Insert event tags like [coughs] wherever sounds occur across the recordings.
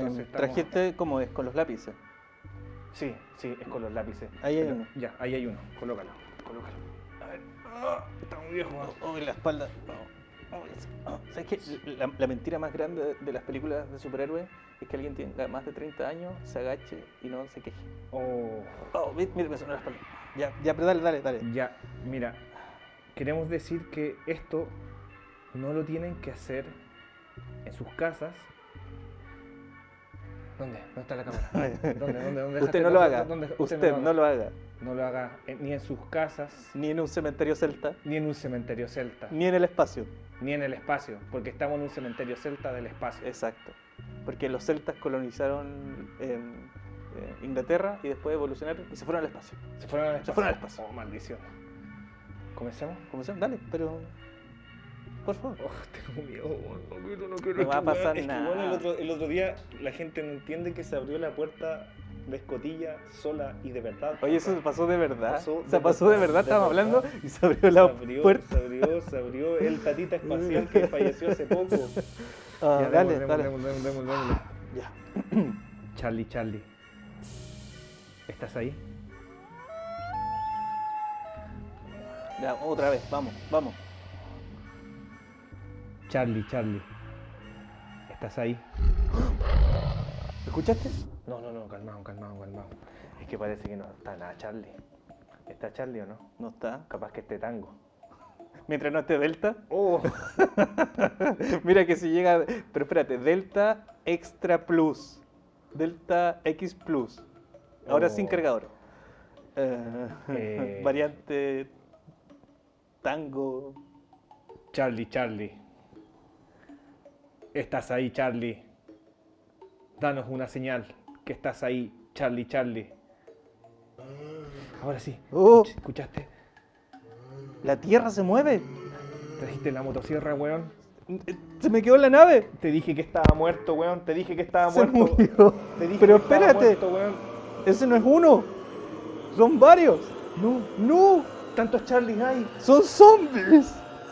Entonces estamos- Trajiste como es, con los lápices. Sí, sí, es con los lápices. Ahí hay uno. Ya, ahí hay uno. Colócalo, colócalo. A ver. Ah, está muy viejo. Oh, oh, la espalda. Oh, oh, es-. ¿Sabes qué? La, la mentira más grande de, de las películas de superhéroes es que alguien tenga más de 30 años, se agache y no se queje. Oh, Oh, mira, me sonó la espalda. Ya, ya, pero dale, dale, dale. ya, mira. Queremos decir que esto no lo tienen que hacer en sus casas. ¿Dónde? ¿Dónde está la cámara? [laughs] ¿Dónde? ¿Dónde? ¿Dónde Usted dejaste no lo haga. dónde- Usted no lo haga. No lo haga ni en sus casas, Ni en un cementerio celta, ni en un cementerio celta, ni en el espacio. ni en el espacio, porque estamos en un cementerio celta del espacio. Exacto. Porque los celtas colonizaron eh, Inglaterra y después evolucionaron y se fueron al espacio. Se fueron al espacio. fueron al espacio. Oh, maldición. ¿Comencemos? ¿Cómo se llama? Dale, pero. Por favor. Oh, tengo miedo, no quiero, no quiero. No va que, a pasar es que, nada. weón, el, otro, el otro día la gente no entiende que se abrió la puerta de escotilla sola y de verdad. Oye, eso pasó de verdad. Pasó de pasó de verdad, estábamos hablando y se abrió se la abrió, puerta. se abrió, se abrió el tatita espacial que [laughs] falleció hace poco. Ah, Ya, dale, démosle, dale. démosle, démosle. Ya. [clears throat] Charlie, Charlie. ¿Estás ahí? Ya, otra vez, vamos, vamos. Charlie, Charlie. ¿Estás ahí? ¿Escuchaste? No, no, no, calmado, calmado, calmado. Es que parece que no está nada Charlie. ¿Está Charlie o no? No está. Capaz que esté tango. [laughs] Mientras no esté Delta. Oh, [laughs] Mira que si llega. Pero espérate, Delta Extra Plus. Delta X Plus. Ahora Oh. sin cargador. Eh, Eh. [laughs] Variante tango. Charlie, Charlie. Estás ahí, Charlie. Danos una señal que estás ahí, Charlie, Charlie. Ahora sí. Oh, ¿Escuchaste? la Tierra se mueve. Trajiste la motosierra, weón. Se me quedó la nave. Te dije que estaba muerto, weón. Te dije que estaba Se muerto. murió. Te dije Pero que estaba espérate. muerto, weón. Ese no es uno. Son varios. No, No, tantos Charlies hay. son zombies.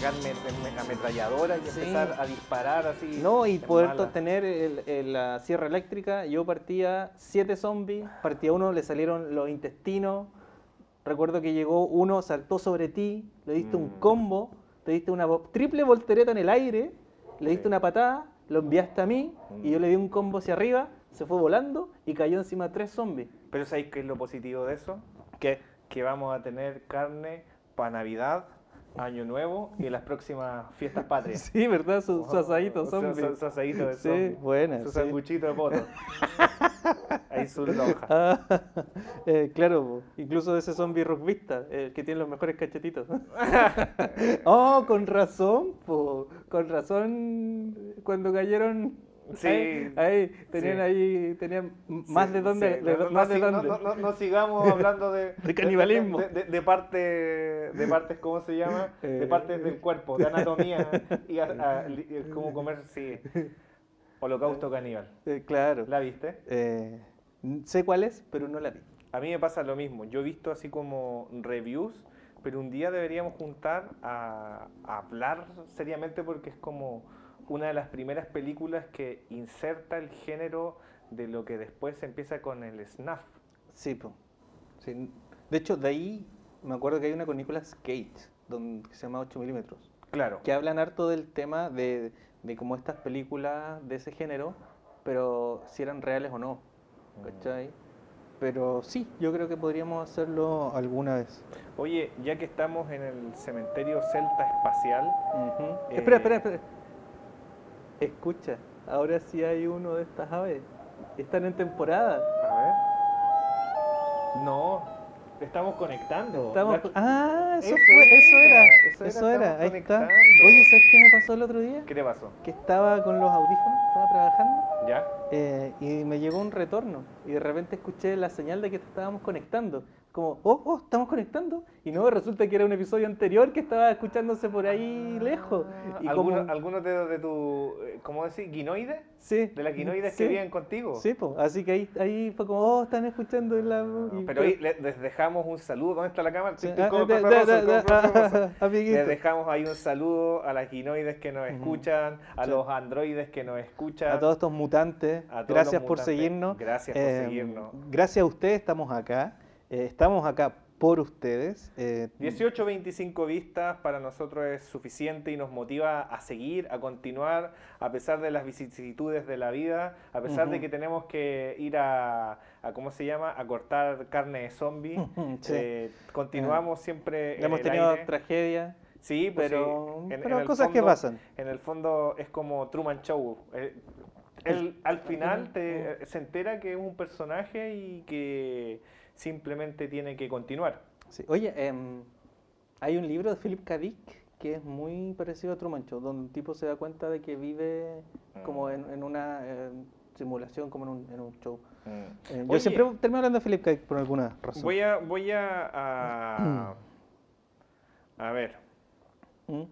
sacar met- met- ametralladoras y Sí. empezar a disparar así. No, y poder mala. tener el- el- la sierra eléctrica. Yo partía siete zombies, partía uno, le salieron los intestinos. Recuerdo que llegó uno, saltó sobre ti, le diste un Mm. combo, te diste una triple voltereta en el aire, le diste Sí. una patada, lo enviaste a mí y Mm. yo le di un combo hacia arriba, se fue volando y cayó encima de tres zombies. Pero ¿sabéis qué es lo positivo de eso? ¿Qué? Que vamos a tener carne para Navidad, Año Nuevo y las próximas fiestas patrias. [laughs] Sí, ¿verdad? Su, su asadito Su- zombie. su- su asadito de Sí, zombie. buena, Su sí. sanguchito de poto. [laughs] Ahí su lonja. Ah, [laughs] eh, claro, incluso de ese zombie rugbyista, el que tiene los mejores cachetitos. oh, con razón, po. con razón, cuando cayeron, Sí, ahí, ahí, tenían sí. ahí, tenían más Sí, de dónde, sí. de- No, más no, de dónde. no, sigamos hablando [laughs] de, De canibalismo. De, de- de parte, de partes, ¿cómo se llama? [laughs] De Eh. partes del cuerpo, de anatomía y a- a- li- eh, cómo [laughs] comer, sí. Holocausto caníbal. Eh, claro. ¿La viste? Eh, sé cuál es, pero no la vi. A mí me pasa lo mismo. Yo he visto así como reviews, pero un día deberíamos juntar a, a hablar seriamente porque es como una de las primeras películas que inserta el género de lo que después empieza con el snuff. Sí, po. Sí. De hecho, de ahí me acuerdo que hay una con Nicolas Cage, donde, que se llama 8 milímetros. Claro. que hablan harto del tema de, de cómo estas películas de ese género, pero si eran reales o no, ¿cachai? Pero sí, yo creo que podríamos hacerlo alguna vez. Oye, ya que estamos en el cementerio celta espacial. Eh, Espera, espera, espera. Escucha, ahora sí hay uno de estas aves. Están en temporada. a ver. No, Estamos conectando. Estamos- La- Ah, eso, Eso fue, eso era, era, eso eso era, era, estamos ahí está. Oye, ¿sabes qué me pasó el otro día? ¿Qué te pasó? Que estaba con los audífonos, estaba trabajando ¿Ya? eh, y me llegó un retorno y de repente escuché la señal de que estábamos conectando. Como, oh, oh, estamos conectando. Y no, resulta que era un episodio anterior que estaba escuchándose por ahí lejos. Y ¿Algunos, como, algunos de, de tu, eh, ¿cómo decir? ¿Guinoides? sí, ¿De las guinoides sí, que viven contigo? Sí, pues, así que ahí, ahí fue como, oh, están escuchando en la... y- Pero ahí les dejamos un saludo. ¿Dónde está la cámara? Ah. Les dejamos ahí un saludo a las guinoides que nos escuchan, a Sí. los androides que nos escuchan. A todos estos mutantes, a todos gracias por seguirnos. Gracias por Eh, seguirnos. Gracias a ustedes estamos acá. Eh, estamos acá por ustedes. Eh, 18 25 vistas para nosotros es suficiente y nos motiva a seguir, a continuar, a pesar de las vicisitudes de la vida, a pesar de Ujú. que tenemos que ir a, a, ¿cómo se llama?, a cortar carne de zombie. [laughs] Sí. Eh, continuamos siempre en hemos el tenido tragedias, Sí, pues pero, sí, en- pero en el cosas que fondo- pasan. En el fondo es como Truman Show. Eh, él al final te, se entera que es un personaje y que simplemente tiene que continuar. Sí. Oye, em, hay un libro de Philip K. Dick que es muy parecido a Truman Show, donde un tipo se da cuenta de que vive como en, en una simulación, como en un, en un show. Eh, yo Oye, siempre termino hablando de Philip K. Dick por alguna razón. Voy a, voy a, a, a ver. ¿Mm?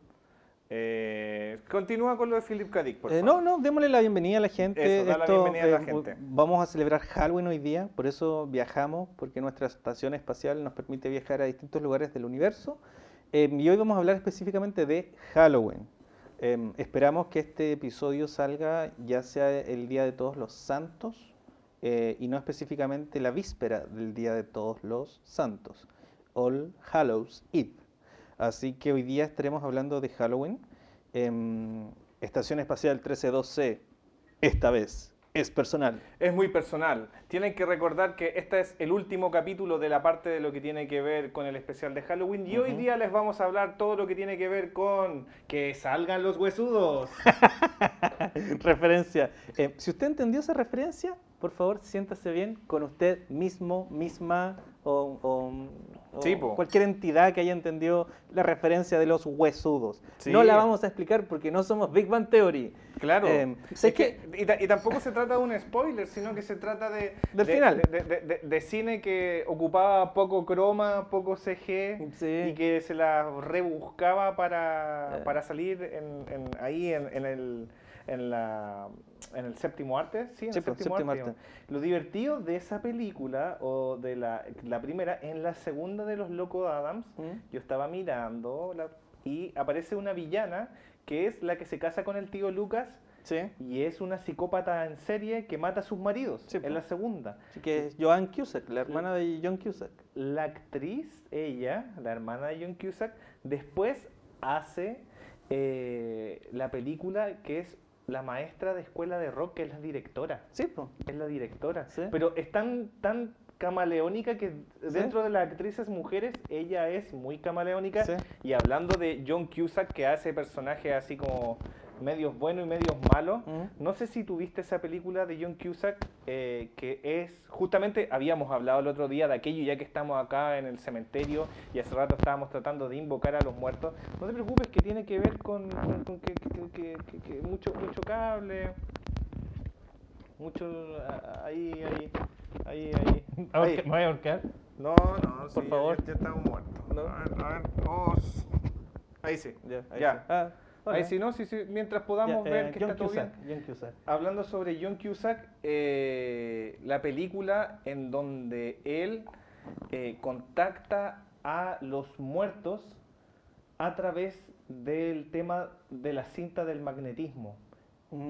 Eh, continúa con lo de Philip K. Dick, por Eh, favor. no, no, démosle la bienvenida a la gente. Eso, la bienvenida a la eh, gente. Vamos a celebrar Halloween hoy día, por eso viajamos, porque nuestra estación espacial nos permite viajar a distintos lugares del universo. Eh, y hoy vamos a hablar específicamente de Halloween. Eh, esperamos que este episodio salga ya sea el Día de Todos los Santos eh, y no específicamente la víspera del Día de Todos los Santos, All Hallows Eve. Así que hoy día estaremos hablando de Halloween. Em, Estación Espacial 132C, esta vez es personal. Es muy personal. Tienen que recordar que este es el último capítulo de la parte de lo que tiene que ver con el especial de Halloween y hoy día les vamos a hablar todo lo que tiene que ver con que salgan los huesudos. [laughs] referencia. Eh, si usted entendió esa referencia, por favor, siéntase bien con usted mismo, misma o, o- o Sí, cualquier entidad que haya entendido la referencia de los huesudos. Sí. No la vamos a explicar porque no somos Big Bang Theory. Claro. Eh, Es sé que- y, ta- y tampoco se trata de un spoiler, sino que se trata de, Del de- final. de, de- de- de cine que ocupaba poco croma, poco CG Sí. y que se la rebuscaba para, Eh. para salir en, en- ahí en, en el, en, la, en el séptimo arte. Sí, en Sí, el séptimo, séptimo arte. arte. Lo divertido de esa película, o de la, la primera, en la segunda de los Locos Adams, ¿Mm? yo estaba mirando la- y aparece una villana que es la que se casa con el tío Lucas Sí. y es una psicópata en serie que mata a sus maridos. Sí, en la segunda. Así que es Joan Cusack, la hermana de John Cusack. La actriz, ella, la hermana de John Cusack, después hace eh, la película que es la maestra de escuela de rock, que es la directora. Sí, pues. Es la directora. Sí. Pero es tan, tan camaleónica que dentro de las actrices mujeres ella es muy camaleónica. Sí. Y hablando de John Cusack, que hace personajes así como medios buenos y medios malos, no sé si tuviste esa película de John Cusack, eh, que es, justamente habíamos hablado el otro día de aquello, ya que estamos acá en el cementerio y hace rato estábamos tratando de invocar a los muertos. No te preocupes que tiene que ver con, con- con que, que- que- que- que mucho, mucho cable, mucho... ah, Ahí, ahí, ahí, ahí. ahí. ¿Me voy a ahorcar? No, no, Por sí, favor. Ya, ya estamos muertos. No. A ver, a ver. oh, Ahí sí. Ya, ahí Ya. sí. Ah. Ahí sí, no, sí, sí. Mientras podamos Ya, ver eh, que John está todo bien. Cusack, John Cusack. Hablando sobre John Cusack, eh, la película en donde él eh, contacta a los muertos a través del tema de la cinta del magnetismo.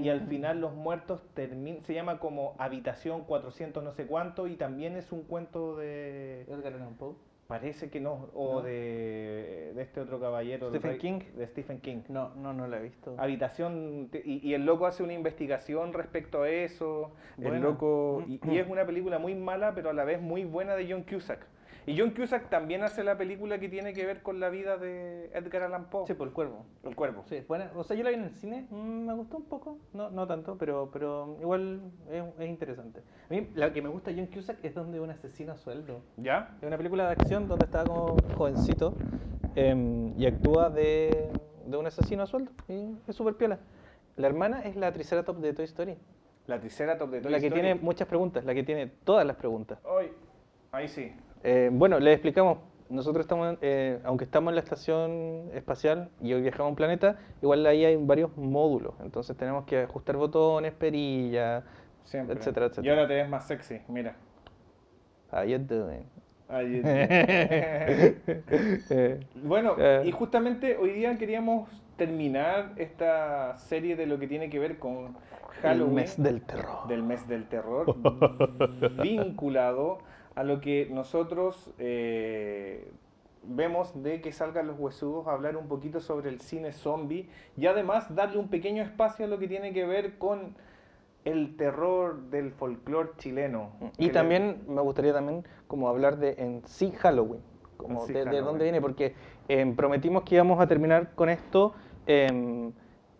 Y al Mm. final los muertos terminan, se llama como Habitación 400 no sé cuánto y también es un cuento de... Edgar Allan Poe. Parece que no, o No. de, de este otro caballero. el Stephen rey- King. De Stephen King. No, no, no la he visto. Habitación, y, y el loco hace una investigación respecto a eso. El Bueno. loco, y, y es una película muy mala, pero a la vez muy buena de John Cusack. Y John Cusack también hace la película que tiene que ver con la vida de Edgar Allan Poe. Sí, por el cuervo. El cuervo. Sí, bueno, o sea, yo la vi en el cine, mm, me gustó un poco, no, no tanto, pero, pero igual es, es interesante. A mí, la que me gusta John Cusack es donde un asesino a sueldo. ¿Ya? Es una película de acción donde está como jovencito em, y actúa de, de un asesino a sueldo. Y es súper piola. La hermana es la Triceratops de Toy Story. La Triceratops de Toy la que Story. tiene muchas preguntas, la que tiene todas las preguntas. Ay, ahí sí. Eh, bueno, le explicamos. Nosotros estamos, eh, aunque estamos en la estación espacial y hoy viajamos a un planeta, igual ahí hay varios módulos. Entonces tenemos que ajustar botones, perillas, Siempre. etcétera, Y etcétera. ahora te ves más sexy, mira. How you doing? Ahí- Eh, [laughs] bueno, Eh. y justamente hoy día queríamos terminar esta serie de lo que tiene que ver con el Halloween. mes del terror. del mes del terror, [laughs] vinculado a lo que nosotros eh, vemos de que salgan los huesudos a hablar un poquito sobre el cine zombie y además darle un pequeño espacio a lo que tiene que ver con el terror del folclore chileno. Y le- también me gustaría también como hablar de en sí Halloween, como sí de, de dónde viene, porque em, prometimos que íbamos a terminar con esto. em,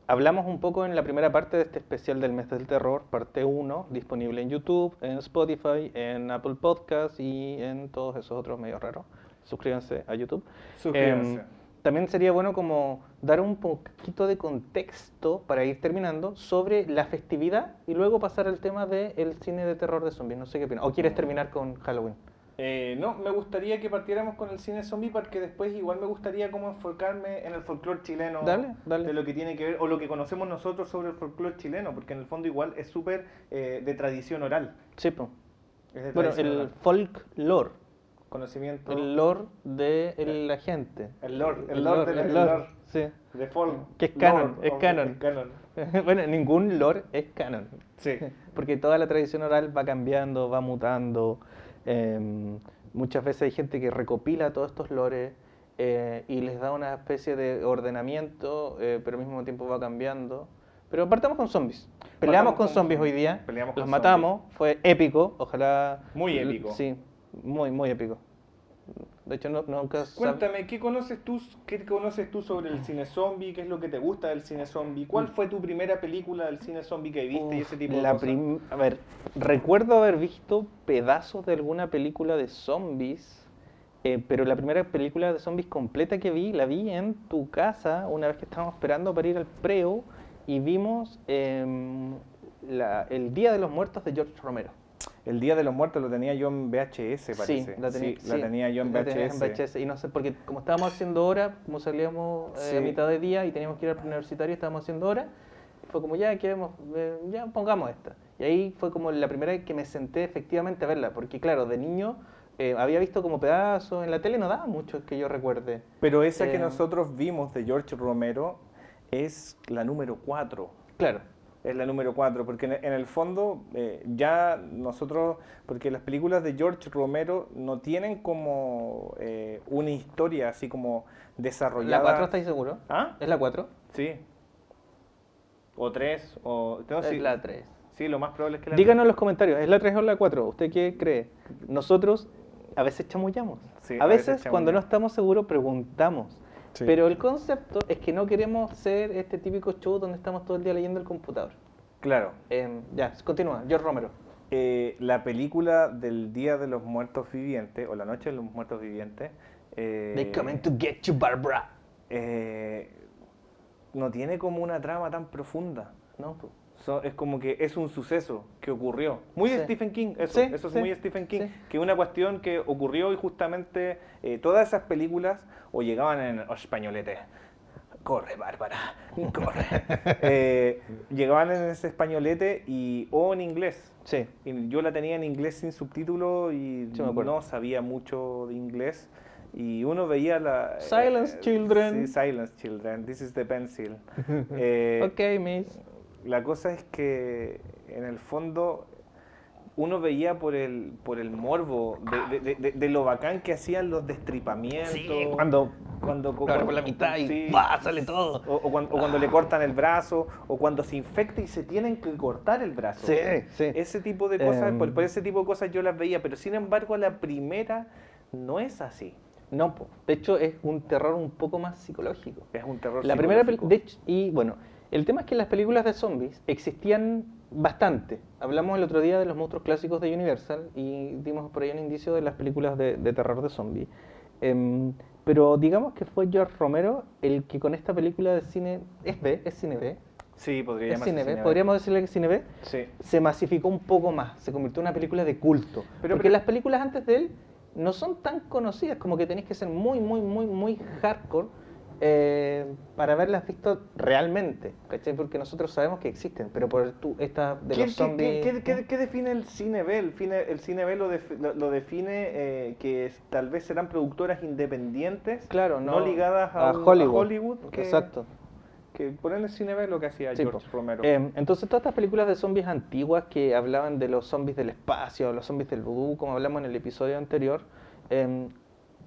hablamos un poco en la primera parte de este especial del mes del terror, parte 1, disponible en YouTube, en Spotify, en Apple Podcasts y en todos esos otros medios raros. Suscríbanse a YouTube. Suscríbanse. Em, también sería bueno como dar un poquito de contexto para ir terminando sobre la festividad y luego pasar al tema del cine de terror de zombies. No sé qué opinas. ¿O quieres terminar con Halloween? Eh, no, me gustaría que partiéramos con el cine zombie porque después igual me gustaría como enfocarme en el folclore chileno Dale, dale. de lo que tiene que ver o lo que conocemos nosotros sobre el folclore chileno, porque en el fondo igual es súper eh, de tradición oral. Sí, po. Es de Bueno, el folklore, conocimiento, el lore de el- la gente. el lore, el lore, del- el el lore, lore sí. de folk, Que es canon, lore, es o- canon. es canon. [laughs] bueno, ningún lore es canon. Sí. [laughs] Porque toda la tradición oral va cambiando, va mutando. Em, muchas veces hay gente que recopila todos estos lores eh, y les da una especie de ordenamiento, eh, pero al mismo tiempo va cambiando. Pero partamos con zombies. Peleamos con con zombies hoy día. Peleamos los con matamos. Fue épico. Ojalá. Muy épico. Sí, muy, muy épico. De hecho, no, nunca. Cuéntame, ¿qué conoces tú, qué conoces tú sobre el cine zombie? ¿Qué es lo que te gusta del cine zombie? ¿Cuál fue tu primera película del cine zombie que viste y ese tipo de la cosas? A ver, recuerdo haber visto pedazos de alguna película de zombies, eh, pero la primera película de zombies completa que vi, la vi en tu casa una vez que estábamos esperando para ir al preo y vimos em, la- El Día de los Muertos de George Romero. El Día de los Muertos lo tenía yo en VHS, parece. Sí, la, tenía, Sí, la sí, tenía yo en VHS. en VHS. Y no sé, porque como estábamos haciendo hora, como salíamos eh, a Sí. mitad de día y teníamos que ir al universitario, estábamos haciendo hora, fue como ya, ¿qué vemos? Eh, ya pongamos esta. Y ahí fue como la primera vez que me senté efectivamente a verla, porque claro, de niño eh, había visto como pedazos, en la tele no daba mucho que yo recuerde. Pero esa que Eh, nosotros vimos de George Romero es la número 4. Claro, Es la número 4, porque en, en el fondo eh, ya nosotros, porque las películas de George Romero no tienen como eh, una historia así como desarrollada. ¿la 4 estáis seguro? ¿Ah? ¿Es la 4? Sí. O 3, o... no, es sí, la 3. sí, lo más probable es que la Díganos en los comentarios, ¿es la 3 o la 4? ¿Usted qué cree? Nosotros a veces chamullamos. Sí, a a veces cuando no estamos seguros preguntamos. Sí. Pero el concepto es que no queremos ser este típico show donde estamos todo el día leyendo el computador. Claro. Em, ya, continúa. George Romero. Eh, la película del Día de los Muertos Vivientes, o La Noche de los Muertos Vivientes, eh, They coming to get you, Barbara. eh, no tiene como una trama tan profunda. No, pues. So- es como que es un suceso que ocurrió. Muy Sí. Stephen King, eso, Sí, eso es sí, muy Stephen King. Que una cuestión que ocurrió y justamente eh, todas esas películas o llegaban en españolete. Corre, Bárbara, corre. [laughs] Eh, llegaban en ese españolete y o en inglés. Sí. Y yo la tenía en inglés sin subtítulo y no sabía mucho de inglés. Y uno veía la... eh, Silence, children. Sí, Silence Children. This is the pencil. [laughs] Eh, ok, miss. La cosa es que en el fondo uno veía por el, por el morbo de, de- de- de lo bacán que hacían los destripamientos. Sí, cuando cuando abre por la mitad y sale todo. O, o cuando, o cuando le cortan el brazo, o cuando se infecta y se tienen que cortar el brazo. Sí, sí. Ese tipo de cosas, Em. por, por ese tipo de cosas yo las veía, pero sin embargo la primera no es así. No, po. de hecho es un terror un poco más psicológico. Es un terror La primera de hecho, y bueno, el tema es que las películas de zombies existían bastante. Hablamos el otro día de los monstruos clásicos de Universal y dimos por ahí un indicio de las películas de, de terror de zombies. Em, pero digamos que fue George Romero el que con esta película de cine, es B, es cine B, Sí, podría es cine B, cine B. podríamos decirle que es cine B, Sí. se masificó un poco más, se convirtió en una película de culto. Pero- Porque pero- las películas antes de él no son tan conocidas, como que tenéis que ser muy, muy, muy, muy hardcore eh, para haberlas visto realmente, ¿cachai? Porque nosotros sabemos que existen, pero por tú, esta de ¿Qué, los zombies... qué- qué- qué define el cine B? El, fine- el cine B lo, def- lo- lo define eh, que es- tal vez serán productoras independientes, Claro, no, ligadas a, a un- Hollywood. que, Exacto. que ponen el cine B lo que hacía Sí, George. Romero. Eh, entonces todas estas películas de zombies antiguas que hablaban de los zombies del espacio, los zombies del vudú, como hablamos en el episodio anterior, eh,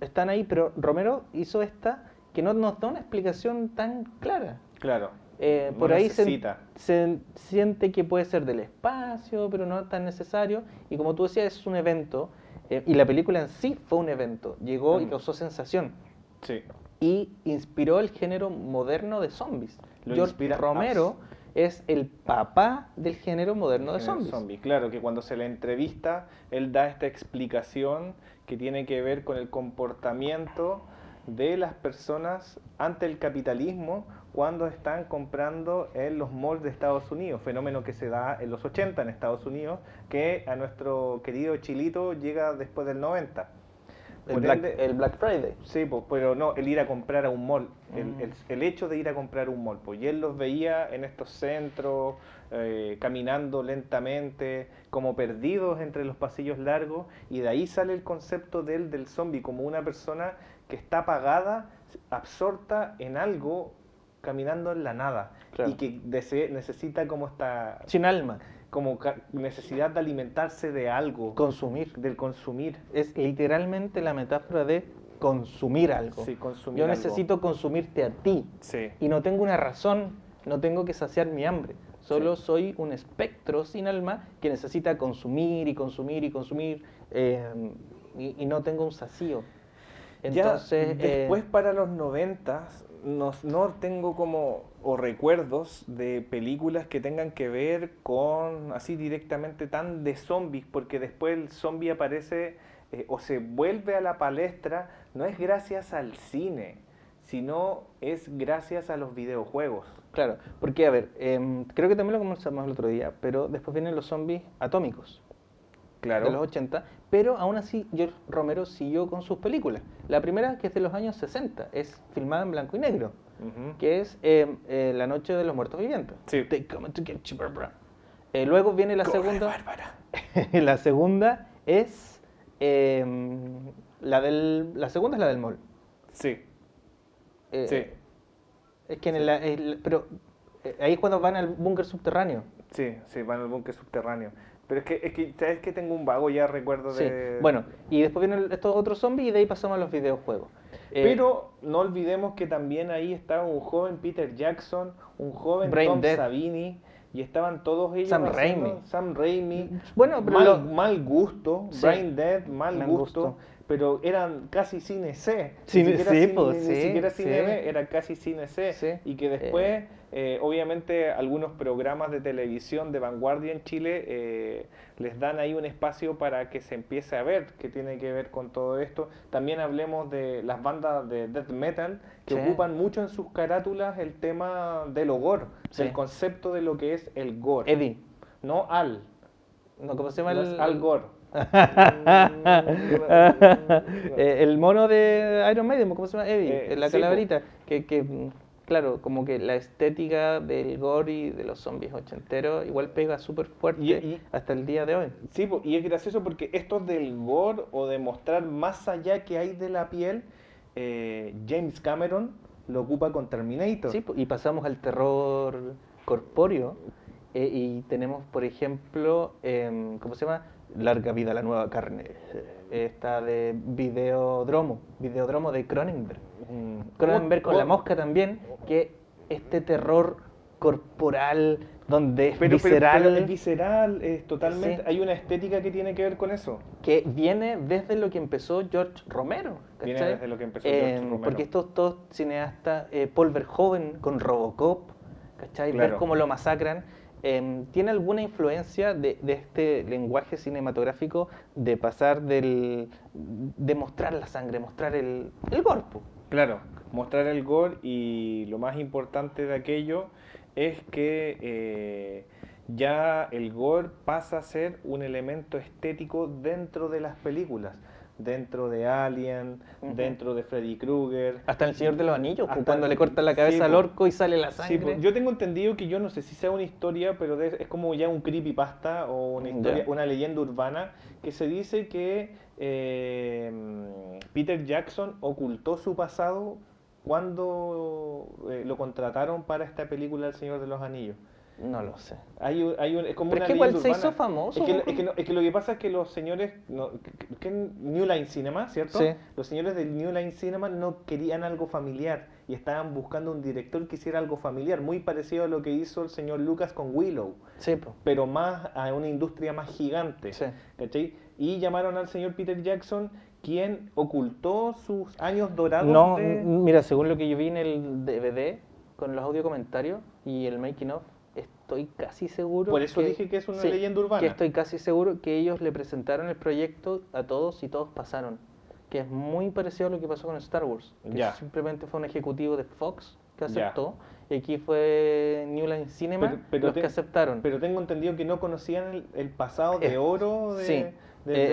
están ahí, pero Romero hizo esta que no nos da una explicación tan clara. claro. Eh, no por ahí se, se siente que puede ser del espacio, pero no tan necesario. Y como tú decías, es un evento, eh, y la película en sí fue un evento, llegó y Mm. causó sensación Sí. y inspiró el género moderno de zombies. Lo George Romero es el papá del género moderno de Género zombies. zombie. Claro, que cuando se le entrevista, él da esta explicación que tiene que ver con el comportamiento de las personas ante el capitalismo cuando están comprando en los malls de Estados Unidos, fenómeno que se da en los 80 en Estados Unidos, que a nuestro querido Chilito llega después del 90. El Black, ende- el Black Friday. Sí, pues, pero no, el ir a comprar a un mall, el, Mm. el- el hecho de ir a comprar un mall, pues, y él los veía en estos centros, eh, caminando lentamente, como perdidos entre los pasillos largos, y de ahí sale el concepto de él, del zombie, como una persona que está apagada, absorta en algo, caminando en la nada, Claro. y que dese- necesita como esta, Sin alma. como necesidad de alimentarse de algo, Consumir. del consumir. Es literalmente la metáfora de consumir algo. Sí, consumir Yo algo. necesito consumirte a ti. Sí. Y no tengo una razón, no tengo que saciar mi hambre. Solo Sí. soy un espectro sin alma que necesita consumir y consumir y consumir eh, y, y no tengo un sacio. Entonces, ya eh, después para los noventas no, no tengo como o recuerdos de películas que tengan que ver con así directamente tan de zombies porque después el zombie aparece eh, o se vuelve a la palestra no es gracias al cine sino es gracias a los videojuegos. Claro, porque a ver, em, creo que también lo conversamos el otro día, pero después vienen los zombies atómicos. Claro. De los 80, pero aún así George Romero siguió con sus películas. La primera, que es de los años 60, es filmada en blanco y negro, que es em, eh, La Noche de los Muertos Vivientes. Sí. They come to get you, Barbara. Eh, luego viene la Corre, segunda. Bárbara. [laughs] la segunda es em, la del. La segunda es la del mall. sí Eh, sí Es que en el, el- pero eh, ahí es cuando van al búnker subterráneo. sí sí van al búnker subterráneo pero es que es que sabes que tengo un vago ya recuerdo Sí. de Bueno, y después vienen estos otros zombies y de ahí pasamos a los videojuegos. Eh, Pero no olvidemos que también ahí estaba un joven Peter Jackson, un joven Brain Tom Dead. Savini, y estaban todos ellos Sam Raimi. Sam Raimi. Bueno, pero mal, lo- mal gusto, Sí. Brain Dead, mal, Mal gusto, gusto. Pero eran casi cine C. Cine- ni siquiera, sí, cine, pues, ni sí, siquiera cine sí. B, era casi cine C. Y que después, eh, obviamente, algunos programas de televisión de vanguardia en Chile eh, les dan ahí un espacio para que se empiece a ver qué tiene que ver con todo esto. También hablemos de las bandas de death metal que ocupan mucho en sus carátulas el tema del gore, del concepto de lo que es el gore. Eddie. No al, No, ¿Cómo se llama no el. al gore. Eh, el mono de Iron Maiden, ¿cómo se llama? Eddie, Eh, la sí, calaverita. Que, que, claro, como que la estética del gore y de los zombies ochenteros igual pega súper fuerte Y- y- hasta el día de hoy. Sí, y es gracioso porque esto del gore o de mostrar más allá que hay de la piel, eh, James Cameron lo ocupa con Terminator. Sí, y pasamos al terror corpóreo eh, y tenemos, por ejemplo, em, ¿cómo se llama? Larga vida a la nueva carne. Esta de Videodromo, Videodromo de Cronenberg. Cronenberg con la mosca también, que este terror corporal, donde es Pero, pero- visceral, pero es visceral, es totalmente. Sí. Hay una estética que tiene que ver con eso. que viene desde lo que empezó George Romero. Viene ¿cachai? desde lo que empezó George Eh, Romero. Porque estos todos cineastas, eh, Paul Verhoeven con Robocop, ¿cachai? Ver Claro. cómo lo masacran. Eh, ¿Tiene alguna influencia de, este lenguaje cinematográfico de pasar del. de mostrar la sangre, mostrar el, el cuerpo? Claro, mostrar el gore y lo más importante de aquello es que eh, ya el gore pasa a ser un elemento estético dentro de las películas, dentro de Alien, dentro de Freddy Krueger. Hasta el Señor de los Anillos, pues, Hasta- cuando le cortan la sí, cabeza al po. orco y sale la Sí, sangre. pues, yo tengo entendido que yo no sé si sea una historia, pero de- es como ya un creepypasta o una historia, una leyenda urbana que se dice que eh, Peter Jackson ocultó su pasado cuando eh, lo contrataron para esta película El Señor de los Anillos. No lo sé. Hay, un- hay un- es como Pero una es que igual se urbana. hizo famoso. Es que, ¿no? es, que no- es que lo que pasa es que los señores, no, que, New Line Cinema, ¿cierto? Sí. Los señores del New Line Cinema no querían algo familiar y estaban buscando un director que hiciera algo familiar, muy parecido a lo que hizo el señor Lucas con Willow, Sí, po. pero más a una industria más gigante. Sí. ¿cachai? Y llamaron al señor Peter Jackson, quien ocultó sus años dorados. No, de- mira, según lo que yo vi en el DVD con los audio comentarios y el making of, estoy casi seguro. Por eso dije que es una sí, leyenda urbana. Que estoy casi seguro que ellos le presentaron el proyecto a todos y todos pasaron. Que es muy parecido a lo que pasó con Star Wars. Que simplemente fue un ejecutivo de Fox que aceptó. Y aquí fue New Line Cinema Pero- pero los te- que aceptaron. Pero tengo entendido que no conocían el, el pasado de Eh, oro de, sí. Eh,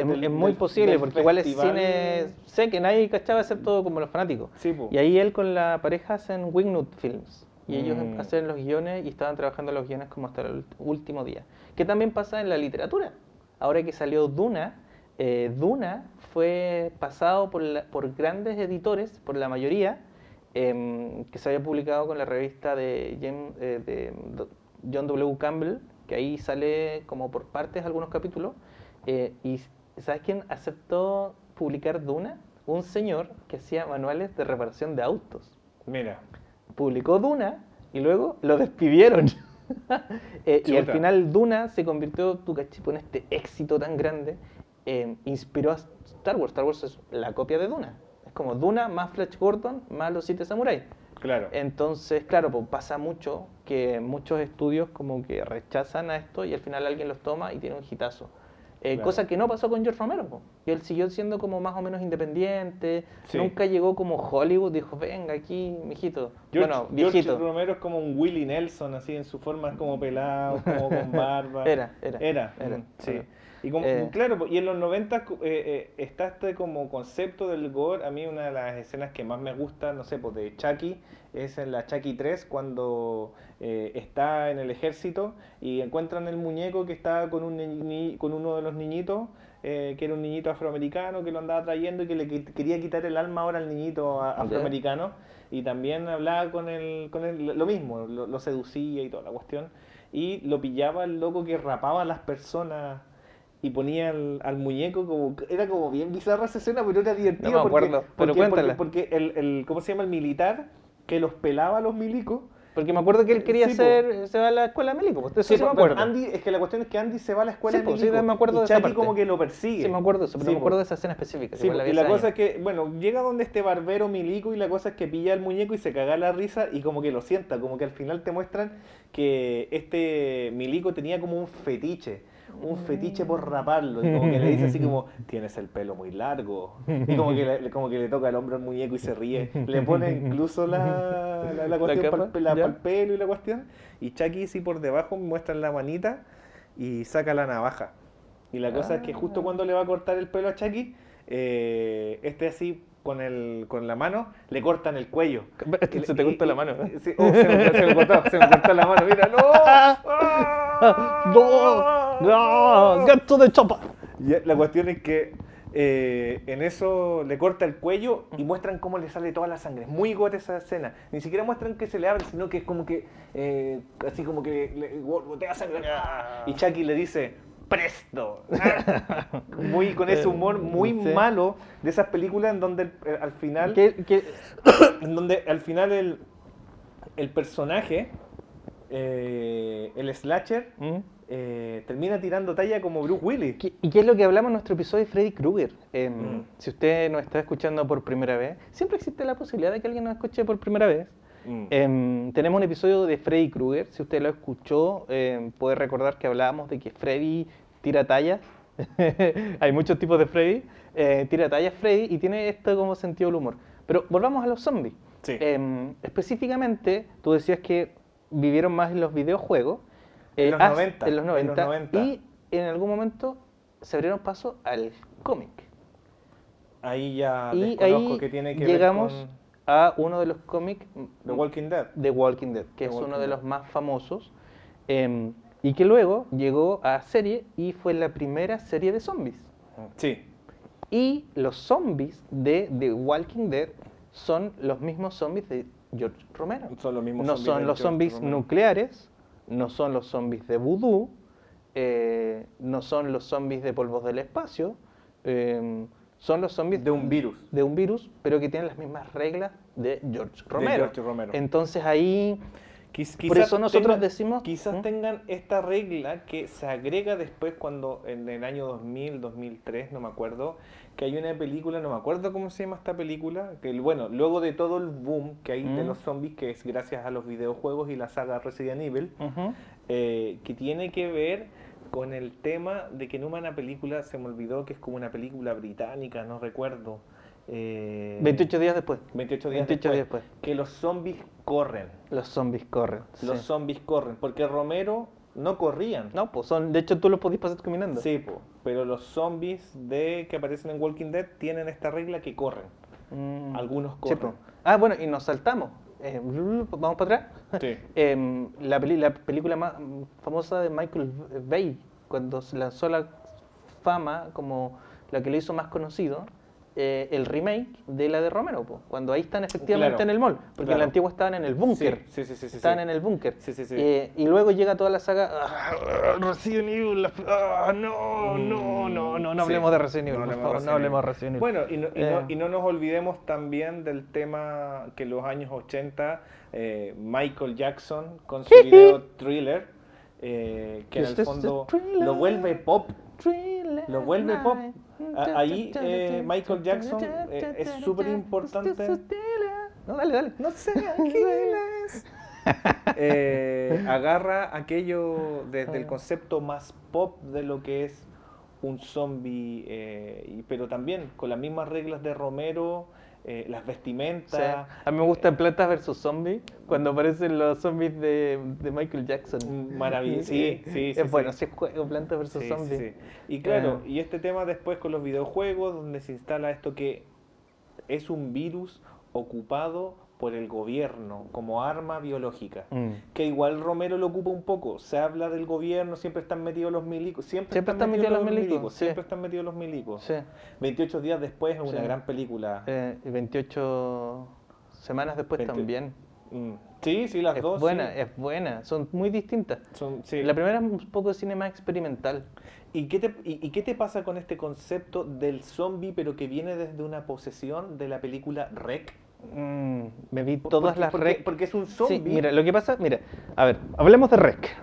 es- del- muy posible, porque igual es cine. Sé que nadie cachaba excepto como los fanáticos. Sí. Y ahí él con la pareja hacen Wingnut Films. Y ellos Mm. hacen los guiones y estaban trabajando los guiones como hasta el último día. Que también pasa en la literatura. Ahora que salió Duna, eh, Duna fue pasado por, la- por grandes editores, por la mayoría, em, que se había publicado con la revista de, James- eh, de John W. Campbell, que ahí sale como por partes algunos capítulos. Eh, y ¿sabes quién aceptó publicar Duna? Un señor que hacía manuales de reparación de autos Mira, publicó Duna y luego lo despidieron. [laughs] Eh, y al final Duna se convirtió, tu cachipo, en este éxito tan grande, eh, inspiró a Star Wars. Star Wars es la copia de Duna. Es como Duna más Flash Gordon más los siete samuráis. claro. Entonces, claro, pues pasa mucho que muchos estudios como que rechazan a esto y al final alguien los toma y tiene un hitazo. Eh, Claro. Cosa que no pasó con George Romero, po, él siguió siendo como más o menos independiente, Sí. nunca llegó como Hollywood, dijo, venga aquí, mijito. George, bueno, George viejito. Romero es como un Willie Nelson, así en su forma, es como pelado, como con barba. [laughs] Era, era, Era, era, mm, sí. era. Y como, Eh. claro, y en los 90 cu- eh, eh, está este como concepto del gore. A mí una de las escenas que más me gusta, no sé, pues de Chucky, es en la Chucky 3 cuando eh, está en el ejército y encuentran el muñeco que está con, un ni- con uno de los niñitos, eh, que era un niñito afroamericano que lo andaba trayendo y que le quería quitar el alma ahora al niñito afroamericano. Y también hablaba con él, con él lo mismo, lo, lo seducía y toda la cuestión. Y lo pillaba el loco que rapaba a las personas y ponía al, al muñeco como era como bien bizarra esa escena pero era divertido No me porque, acuerdo, pero porque, porque, porque el, el cómo se llama el militar que los pelaba a los milicos Porque me acuerdo que él quería Sí, hacer, se va a la escuela de Mélico, pues, eso sí, me acuerdo. Andy es que la cuestión es que Andy se va a la escuela Sí, de po, sí, me acuerdo y de esa Chucky parte. como que lo persigue Sí, me acuerdo de eso, pero Sí, me acuerdo de esa escena específica. Sí, la y la cosa es que, bueno, llega donde este barbero milico y la cosa es que pilla el muñeco y se caga la risa y como que lo sienta, como que al final te muestran que este milico tenía como un fetiche, un fetiche por raparlo, y como que le dice así como, tienes el pelo muy largo, y como que le, como que le toca el hombro al muñeco y se ríe, le pone incluso la, la, la cuestión para el pelo y la cuestión, y Chucky sí por debajo muestran la manita y saca la navaja. Y la cosa es que justo Ah. cuando le va a cortar el pelo a Chucky, eh, este así con, el, con la mano le cortan el cuello. Se te y- la mano. ¿eh? sí, oh, se, me, se me cortó, se me cortó la mano, mira, ¡no! [laughs] ¡Ah! ¡No! ¡Get to the chopper! Y la cuestión es que eh, en eso le corta el cuello y muestran cómo le sale toda la sangre. Es muy gore esa escena. Ni siquiera muestran que se le abre, sino que es como que, eh, así como que le sangre. Y Chucky le dice, presto. [laughs] muy con ese humor muy Sí. malo de esas películas en donde eh, al final ¿Qué- qué- [coughs] en donde al final el, el personaje eh, el slasher ¿Mm? Eh, termina tirando talla como Bruce Willis. ¿Qué- ¿Y qué es lo que hablamos en nuestro episodio de Freddy Krueger? Mm. Si usted nos está escuchando por primera vez, siempre existe la posibilidad de que alguien nos escuche por primera vez. Mm. Em, tenemos un episodio de Freddy Krueger. Si usted lo escuchó, em, puede recordar que hablábamos de que Freddy tira tallas. [laughs] Hay muchos tipos de Freddy. Eh, tira tallas Freddy y tiene esto como sentido del humor. Pero volvamos a los zombies. Sí. Em, específicamente, tú decías que vivieron más en los videojuegos. En los hasta- 90, En los en los 90. 90. Y en algún momento se abrieron paso al cómic. Ahí ya y desconozco ahí que tiene que llegamos ver con a uno de los cómics The Walking Dead. de Walking Dead, que The es Walking uno de los más famosos, em, y que luego llegó a serie y fue la primera serie de zombies. Sí. Y los zombies de The Walking Dead son los mismos zombies de George Romero. Son los mismos no zombies son los George zombies Romero. nucleares, no son los zombies de vudú, eh, no son los zombies de polvos del espacio, em, son los zombies De un virus. de un virus, pero que tienen las mismas reglas de George Romero. George Romero. Entonces ahí, Quiz- por quizás eso nosotros tengan- decimos... Quizás ¿Mm? tengan esta regla que se agrega después cuando en el año 2000, 2003, no me acuerdo, que hay una película, no me acuerdo cómo se llama esta película, que bueno, luego de todo el boom que hay de Mm. los zombies, que es gracias a los videojuegos y la saga Resident Evil, eh, que tiene que ver con el tema de que en una película, se me olvidó que es como una película británica, no recuerdo. eh, 28 días después, 28 días 28 después, días después. que los zombies corren. los zombies corren. Los sí. zombies corren, porque Romero no corrían. No, pues son, de hecho tú los podís pasar caminando. Sí, po, pero los zombies de que aparecen en Walking Dead tienen esta regla que corren. Mm, Algunos corren. Ah, bueno, y nos saltamos. Eh, Vamos para atrás. Sí. [laughs] Em, la, peli- la película más famosa de Michael Bay, cuando se lanzó la fama como la que le hizo más conocido, eh, el remake de la de Romero, po, cuando ahí están efectivamente Claro, en el mall, porque en la antigua estaban en el búnker. Sí, sí, sí, sí, sí, Estaban en el búnker. Eh, y luego llega toda la saga. ah, Resident Evil. ah, no, no, no, no, no Sí. hablemos de Resident Evil, No por favor, no hablemos de. Resident Evil. Bueno, y no, y, no, Eh. y no nos olvidemos también del tema que en los años 80 eh, Michael Jackson con su video Thriller, eh, que en el fondo lo vuelve pop. Thriller lo vuelve pop. Ahí, eh, Michael Jackson, eh, es súper importante. No, dale, dale. No sé, Aquiles. [laughs] [laughs] Eh, agarra aquello desde el concepto más pop de lo que es un zombie, pero también con las mismas reglas de Romero, eh, las Sí. vestimentas. A mí me gusta en Plantas vs Zombies cuando aparecen los zombies de, de Michael Jackson. Mm, maravilloso. Sí, sí, sí, Es bueno, sí. ese juego, Plantas vs Zombies. sí. Y claro, Eh. y este tema después con los videojuegos, donde se instala esto que es un virus ocupado por el gobierno como arma biológica. Mm. que igual Romero lo ocupa un poco. Se habla del gobierno, siempre están metidos los milicos. Siempre, Siempre están metidos los milicos, sí. Siempre están metidos los milicos. Sí. 28 días después es una Sí. gran película. Eh, y 28 semanas después 20. también. Mm. Sí, sí, las Es dos. buena, sí. es buena. Son muy distintas. Son-. La primera es un poco de cine más experimental. ¿Y, qué te, y, y qué te pasa con este concepto del zombie, pero que viene desde una posesión de la película Rec? Mm, me vi todas porque, las porque, rec. porque es un Sí, zombie. mira, lo que pasa, mira, a ver, hablemos de Rec.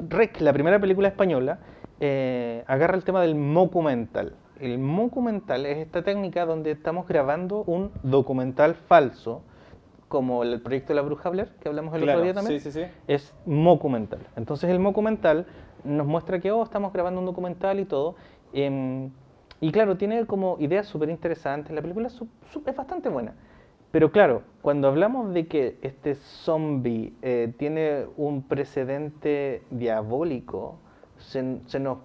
Rec, la primera película española, eh, agarra el tema del documental. El documental es esta técnica donde estamos grabando un documental falso, como el proyecto de la Bruja Blair, que hablamos el Claro, otro día también. Sí, sí, sí. es documental. Entonces el documental nos muestra que oh, estamos grabando un documental y todo. em, y claro, tiene como ideas súper interesantes. La película es bastante buena. Pero claro, cuando hablamos de que este zombie eh, tiene un precedente diabólico, se, se nos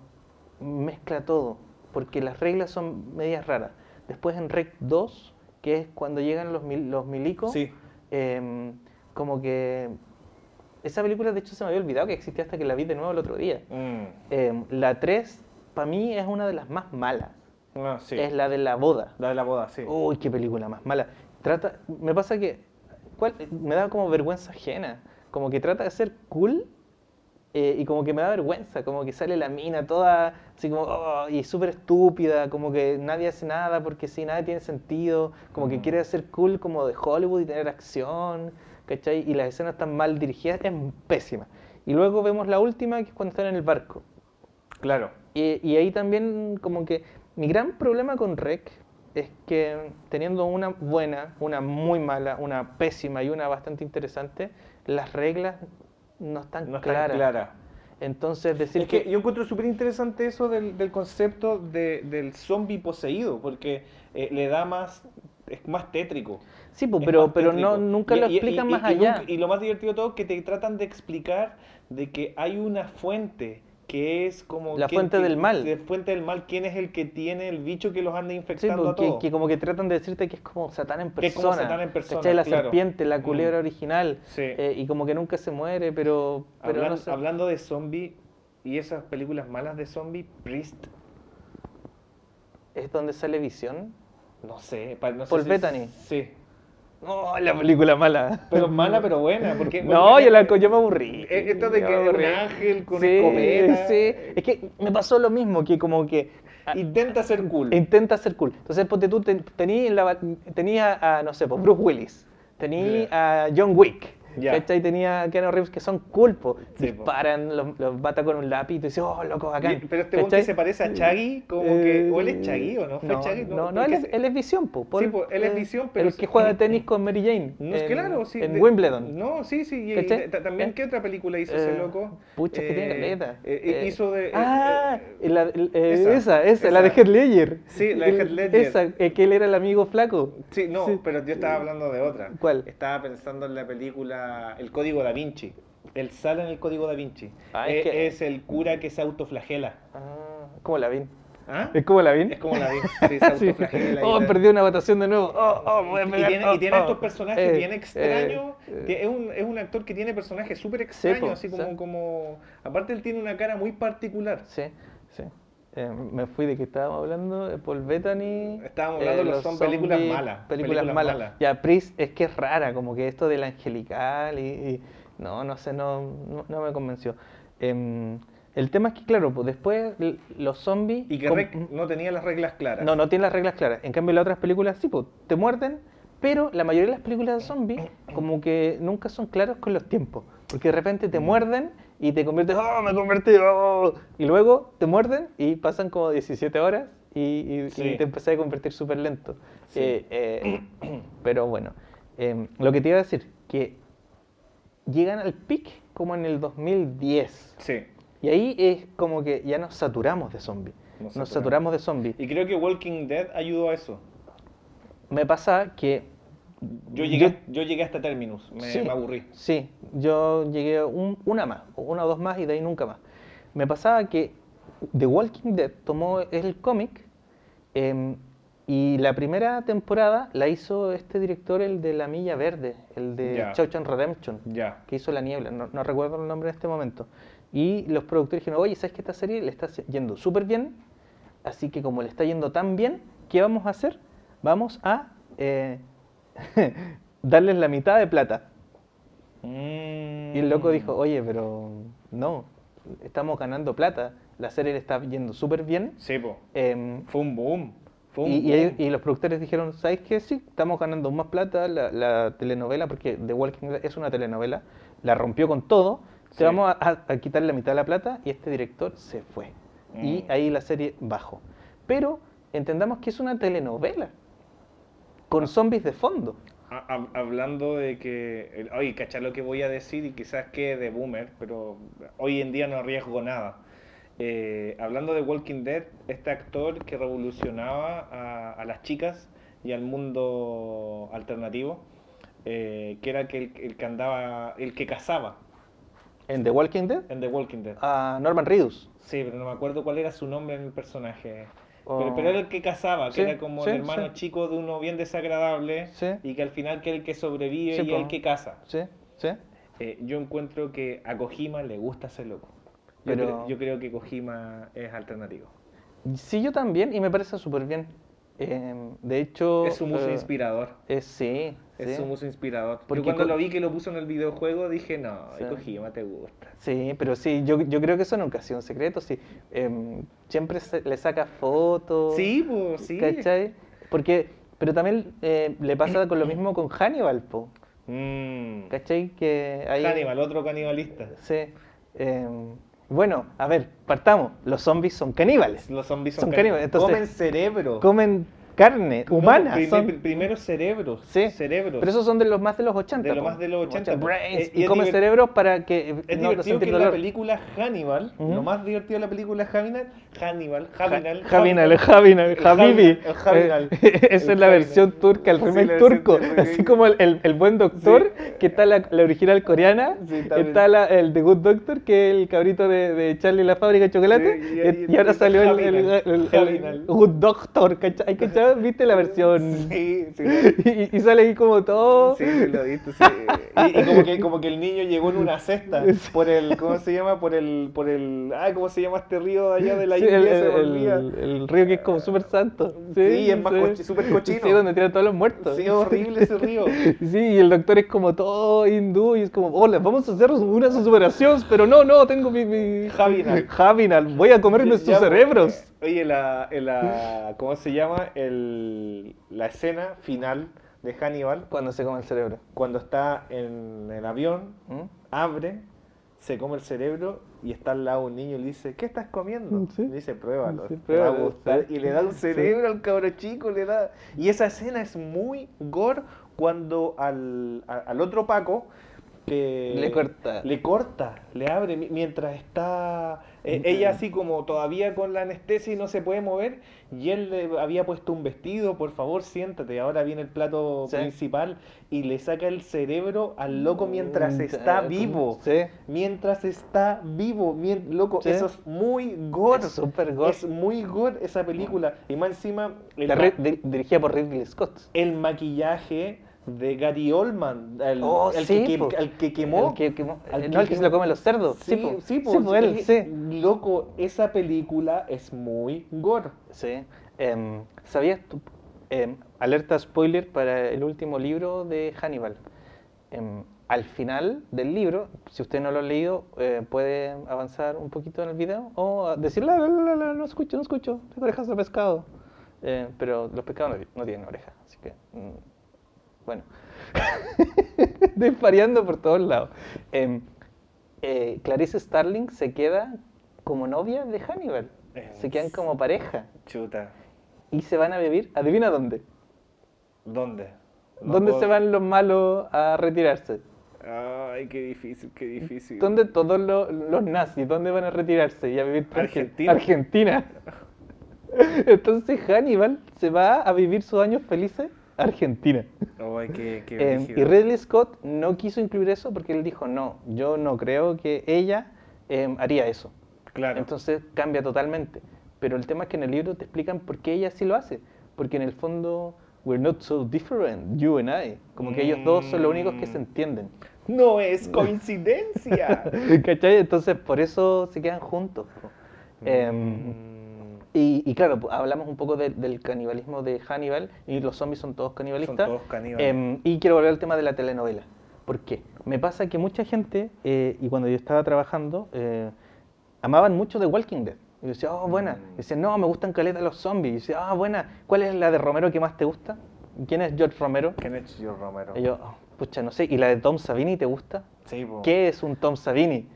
mezcla todo, porque las reglas son medias raras. Después en Rec 2, que es cuando llegan los, mil- los milicos, Sí. em, como que esa película de hecho se me había olvidado que existía hasta que la vi de nuevo el otro día. Mm. Em, la 3 para mí es una de las más malas. Ah, sí. Es la de la boda. La de la boda, sí. Uy, qué película más mala. Trata, me pasa que ¿cuál? me da como vergüenza ajena. Como que trata de ser cool eh, y como que me da vergüenza. Como que sale la mina toda así como oh, y súper estúpida. Como que nadie hace nada porque sí, nada tiene sentido. Como que Mm. quiere ser cool como de Hollywood y tener acción. ¿cachai? Y las escenas están mal dirigidas, es pésima. Y luego vemos la última, que es cuando están en el barco. Claro. Y, y ahí también como que mi gran problema con Rec es que teniendo una buena, una muy mala, una pésima y una bastante interesante, las reglas no están No claras. clara. Entonces decir Es que yo encuentro súper interesante eso del, del concepto de- del zombie poseído, porque eh, le da más, es más tétrico. Sí, pues, Es pero, pero tétrico. no, nunca Y- lo y- explican y- más y allá. nunca- y lo más divertido de todo es que te tratan de explicar de que hay una fuente que es como... La fuente del mal. de fuente del mal, quién es el que tiene el bicho que los anda Sí, infectando a porque todos. que como que tratan de decirte que es como Satán en Que es como persona. Satán en persona, ¿cachai? La claro. serpiente, la culebra Mm. original. Sí. eh, y como que nunca se muere, pero, pero Hablan- no sé. Hablando de zombie y esas películas malas de zombie, Priest, ¿Es donde sale Visión? no sé. no sé Paul si- Bettany. Sí. No, la película mala. Pero mala, pero buena. Porque, No, yo, la, yo me aburrí. Eh, Esto de que un ángel con sí, escopeta. Sí, es que me pasó lo mismo, que como que ah, Intenta ser cool. intenta ser cool. Entonces, ponte tú, tenías a, no sé, pues, Bruce Willis, tenías a John Wick, Ya. ¿cachai? Tenía Keanu Reeves que son cool, po. Sí, po. disparan, los, los mata con un lápiz y tú dices, oh, loco, acá. Pero este que se parece a Chaggy, como que. O él es Chaggy, ¿o no? ¿Fue no, Chaggy? No, no, porque él, es, él es Visión, po. Paul- pues, él es eh, Visión, pero El que juega tenis con Mary Jane. No, en- claro, sí. En de- Wimbledon. No, sí, sí. Y, también, Eh, ¿qué otra película hizo ese Eh, loco? Pucha, que tiene Eh, caleta. eh, Eh, hizo de. eh, ah, eh, eh, esa, esa, la de. Heath Ledger. Sí, la de Heath Ledger. Esa, eh, que él era el amigo flaco. Sí, no, Sí. pero yo estaba hablando de otra. ¿Cuál? Estaba pensando en la película El Código Da Vinci. Él sale en el Código Da Vinci. Ah, Eh, es que- es el cura que se autoflagela. Ah, como la vi. ¿Ah? ¿Es como la vi? Es como la vi. Sí, [laughs] se autoflagela. Oh, perdí una votación de nuevo. Oh, oh, voy a Y tiene, Oh, y tiene oh. estos personajes Eh, bien extraños. eh, Tie- es, un, es un actor que tiene personajes súper extraños, así como, sí. como... Aparte él tiene una cara muy particular. Sí, sí. Eh, me fui de que estábamos hablando de Paul Bettany. Estábamos hablando de los- son películas malas, Películas, películas malas. malas. Ya, Pris es que es rara, como que esto del angelical y. y- no, no sé, no, no, no me convenció. Em, el tema es que, claro, pues después los zombies. Y que no tenía las reglas claras. No, no tiene las reglas claras. En cambio, las otras películas sí, pues, te muerden, pero la mayoría de las películas de zombies como que nunca son claros con los tiempos. Porque de repente Mm. te muerden y te conviertes, ¡oh, me convertí! oh". Y luego te muerden y pasan como 17 horas y, y- y Sí. te empezás a convertir súper lento. Sí. Eh, eh, [clears throat] pero bueno, em, lo que te iba a decir, que llegan al pic como en el 2010. Sí. Y ahí es como que ya nos saturamos de zombies. Nos Nos, saturamos. saturamos de zombies. Y creo que Walking Dead ayudó a eso. Me pasa que Yo llegué, yo llegué hasta Terminus, me, sí, me aburrí. Sí, yo llegué un- una más, una o dos más y de ahí nunca más. Me pasaba que The Walking Dead tomó el cómic em, y la primera temporada la hizo este director, el de La Milla Verde, el de Ya. Shawshank Redemption, Ya. que hizo La Niebla, no, no recuerdo el nombre en este momento. Y los productores dijeron, oye, ¿sabes que esta serie le está yendo súper bien? Así que como le está yendo tan bien, ¿qué vamos a hacer? Vamos a eh, [laughs] darles la mitad de plata. Y el loco dijo, oye, pero no, estamos ganando plata, la serie le está yendo súper bien. Sí, po. em, Fue un boom. Fue un y, boom. los productores dijeron, ¿sabes qué? Sí, estamos ganando más plata, la, la telenovela, porque The Walking Dead es una telenovela, la rompió con todo, Sí. te vamos a, quitar la mitad de la plata y este director se fue. Y Mm. ahí la serie bajó. Pero entendamos que es una telenovela. Con zombies de fondo. Ha- hab- hablando de que, oye, cachar lo que voy a decir y quizás que de boomer, pero hoy en día no arriesgo nada. Eh, hablando de Walking Dead, este actor que revolucionaba a, a las chicas y al mundo alternativo, eh, que era el que, el, que andaba, el que cazaba En The Walking Dead, en The Walking Dead. a Norman Reedus. Sí, pero no me acuerdo cuál era su nombre en el personaje. Pero, pero era el que cazaba, que era como sí, el hermano sí. chico de uno bien desagradable y que al final que el que sobrevive y po. el que caza. Sí, sí. Eh, yo encuentro que a Kojima le gusta ese loco. Yo, Pero- creo, yo creo que Kojima es alternativo. Sí, yo también, y me parece súper bien. Eh, de hecho... es su muso eh, inspirador. es- sí, Es sí. su muso inspirador. Porque yo cuando lo vi que lo puso en el videojuego dije, no, Sí. Kojima te gusta. Sí, pero sí, yo, yo creo que eso nunca ha sido un secreto, sí. Em, siempre se- le saca fotos. Sí, pues sí. ¿Cachai? Porque, pero también eh, le pasa con lo mismo con Hannibal, po. Mm. ¿Cachai? Que hay... Hannibal, otro canibalista. Sí. em, bueno, a ver, partamos. Los zombies son caníbales. Los zombies son, caníbales, entonces- Comen cerebro. Comen carne No, humana. prim- son- prim- primero cerebros. Sí, cerebros. Pero esos son de los más de los 80. De lo po. más de los 80, po. brains, Eh, y y divert- cerebros para que Es no divertido que en la película Hannibal, lo más divertido de la película Hannibal, Hannibal, Hannibal, Javinal, el Habibi. Eh, [laughs] Esa es la versión turca, el remake turco. Así sí. como el, buen doctor, que está la, original coreana. Está el The Good Doctor, que es el cabrito de, Charlie la fábrica de chocolate. Y- ahora salió el. Good Doctor. ¿cachai? ¿Viste la versión? Sí, sí. [laughs] Y, y sale ahí como todo. Sí, sí, lo he visto, sí. Y, y como, que, como que el niño llegó en una cesta [laughs] por el, ¿cómo se llama? Por el, por el, ay, ¿cómo se llama este río de allá de la Sí, India? el, el- el- río que es como súper santo. Sí, es más cochi- súper cochino. Sí, donde tiran todos los muertos. Sí, horrible ese río. [laughs] Sí, y el doctor es como todo hindú y es como, hola, vamos a hacer una superación, pero no, no, tengo mi... mi... Javinal. Javinal, voy a comerme sus cerebros. Oye, la, en la, ¿cómo se llama? El, la escena final de Hannibal, Cuando se come el cerebro. cuando está en el avión, ¿Mm? abre, se come el cerebro y está al lado un niño y le dice, ¿qué estás comiendo? Sí. Le dice, pruébalo, Sí, te va a gustar. sí. Y le da un Sí. cerebro al cabro chico, le da... Y esa escena es muy gore cuando al, al otro Paco... Que Le corta. Le corta, le abre mi- mientras está eh, ella así como todavía con la anestesia y no se puede mover y él le había puesto un vestido, por favor siéntate, ahora viene el plato Sí. principal y le saca el cerebro al loco mientras está Mm, vivo. Sí. Mientras está vivo, mien- loco, Sí. eso es muy gore. Es súper gore. Es muy gore esa película. Y más encima, el, ma- dirigida por Ridley Scott. el maquillaje de Gary Oldman, el, Oh, el sí, que, po. el que quemó. El que quemó- Al eh, que no, el que se lo comen los cerdos. Sí, po. sí, po, Sí, po, él, es- sí. Loco, esa película es muy gore. Sí. Em, ¿Sabías tú? em, alerta spoiler para el último libro de Hannibal. Em, al final del libro, si usted no lo ha leído, eh, puede avanzar un poquito en el video o decir, la, la, la, la, no escucho, no escucho, tengo orejas de pescado. Eh, pero los pescados no, no tienen orejas, así que, mm, bueno. [laughs] Desvariando por todos lados. Em, eh, Clarice Starling se queda como novia de Hannibal. Se quedan como pareja. Chuta. Y se van a vivir, adivina dónde. ¿Dónde? No ¿Dónde puedo- se van los malos a retirarse? Ay, qué difícil, qué difícil. ¿Dónde todos los, los nazis, dónde van a retirarse y a vivir? Argentina. Argentina. [laughs] Entonces Hannibal se va a vivir sus años felices Argentina. Ay, qué, qué Eh, brígido. y Ridley Scott no quiso incluir eso porque él dijo, no, yo no creo que ella eh, haría eso. Claro. Entonces cambia totalmente. Pero el tema es que en el libro te explican por qué ella sí lo hace. Porque en el fondo, we're not so different, you and I. Como que ellos dos son los únicos que se Mm. entienden. no es coincidencia. [laughs] ¿Cachai? Entonces por eso se quedan juntos. Em, Mm. Y, y claro, pues, hablamos un poco de- del canibalismo de Hannibal y los zombies son todos canibalistas. todos caníbales. Em, y quiero volver al tema de la telenovela. ¿Por qué? Me pasa que mucha gente, eh, y cuando yo estaba trabajando, eh, amaban mucho The Walking Dead. Y yo decía, oh, buena. Mm. Y decía, no, me gustan caleta los zombies. Y decía, ah, buena. ¿Cuál es la de Romero que más te gusta? ¿Quién es George Romero? ¿Quién es George Romero? Y yo, "Oh, pucha, no sé. ¿Y la de Tom Savini te gusta? Sí, po. ¿Qué es un Tom Savini?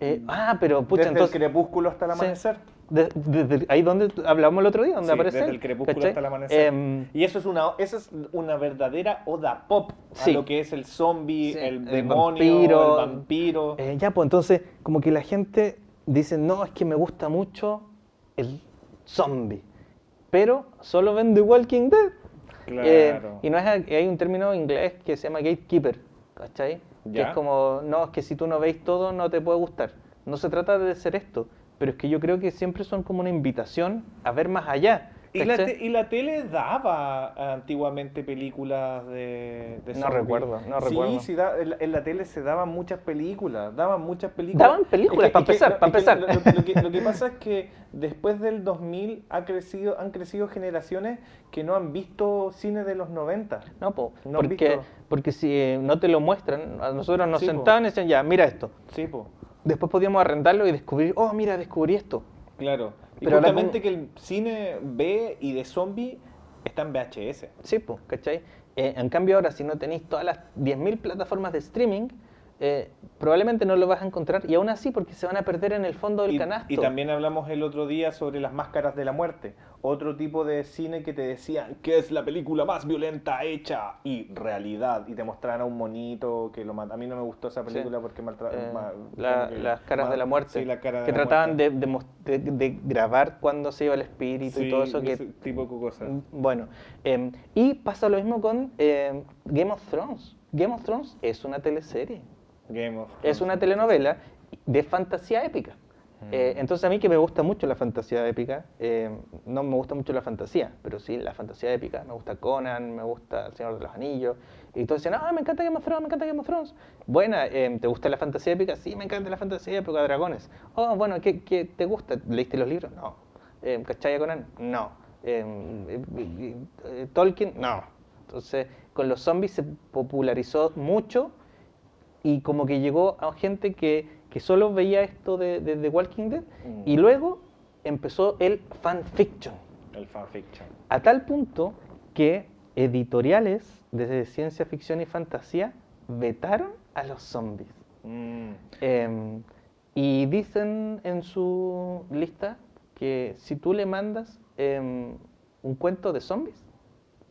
Eh, ah, pero pucha, Desde entonces... el crepúsculo hasta el amanecer. De- Desde ahí donde hablamos el otro día, donde Sí, aparece. desde él, el crepúsculo ¿cachai? hasta el amanecer. Em, y eso es una, eso es una verdadera oda pop Sí. a lo que es el zombie, Sí, el el demonio, vampiro. el vampiro. eh, ya, pues entonces, como que la gente dice, no, es que me gusta mucho el zombie, pero solo ven The Walking Dead. Eh, claro. y no es, hay un término inglés que se llama gatekeeper, ¿cachai? Que Ya. es como, no, es que si tú no veis todo no te puede gustar. No se trata de ser esto, pero es que yo creo que siempre son como una invitación a ver más allá. ¿Y la, y la tele daba antiguamente películas de, de No recuerdo, no sí, recuerdo. Sí, da- en, la, en la tele se daban muchas películas, daban muchas películas. Daban películas, Es que- pa' es que- empezar, pa' es que empezar. Lo, que, lo que pasa es que después del 2000 ha crecido, han crecido generaciones que no han visto cine de los 90. No, po, No porque, porque si eh, no te lo muestran, a nosotros nos Sí, po. sentaban y decían, ya, mira esto. Sí, po, Después podíamos arrendarlo y descubrir, oh, mira, descubrí esto. claro. Y Pero justamente como- que el cine B y de zombie está en VHS. Sí, pues, ¿cachai? Eh, en cambio ahora, si no tenéis todas las 10.000 plataformas de streaming, eh, probablemente no lo vas a encontrar y aún así porque se van a perder en el fondo del Y, canasto. y también hablamos el otro día sobre las máscaras de la muerte, otro tipo de cine que te decían que es la película más violenta hecha y realidad y te mostraran a un monito que lo mata. A mí no me gustó esa película porque maltra- Eh, la- las caras de la muerte, sí, la cara de que la trataban de, grabar cuando se iba el espíritu y todo eso. Que, ese tipo de cosas. Bueno, em, y pasa lo mismo con em, Game of Thrones. Game of Thrones es una teleserie, Game of es una telenovela de fantasía épica. Mm. Eh, entonces a mí que me gusta mucho la fantasía épica, eh, no me gusta mucho la fantasía, pero sí la fantasía épica. Me gusta Conan, me gusta El Señor de los Anillos. Y todos dicen, ah, me encanta Game of Thrones, me encanta Game of Thrones. Buena, eh, ¿te gusta la fantasía épica? Sí, me encanta la fantasía épica dragones. Oh, bueno, ¿qué, qué te gusta? ¿Leíste los libros? No. Eh, ¿Cachai a Conan? No. ¿Tolkien? No. Entonces, con los zombies se popularizó mucho y como que llegó a gente que, que solo veía esto de, de Walking Dead Mm. y luego empezó el fanfiction. El fanfiction. A tal punto que editoriales de ciencia ficción y fantasía vetaron a los zombies. Mm. Em, y dicen en su lista que si tú le mandas em, un cuento de zombies,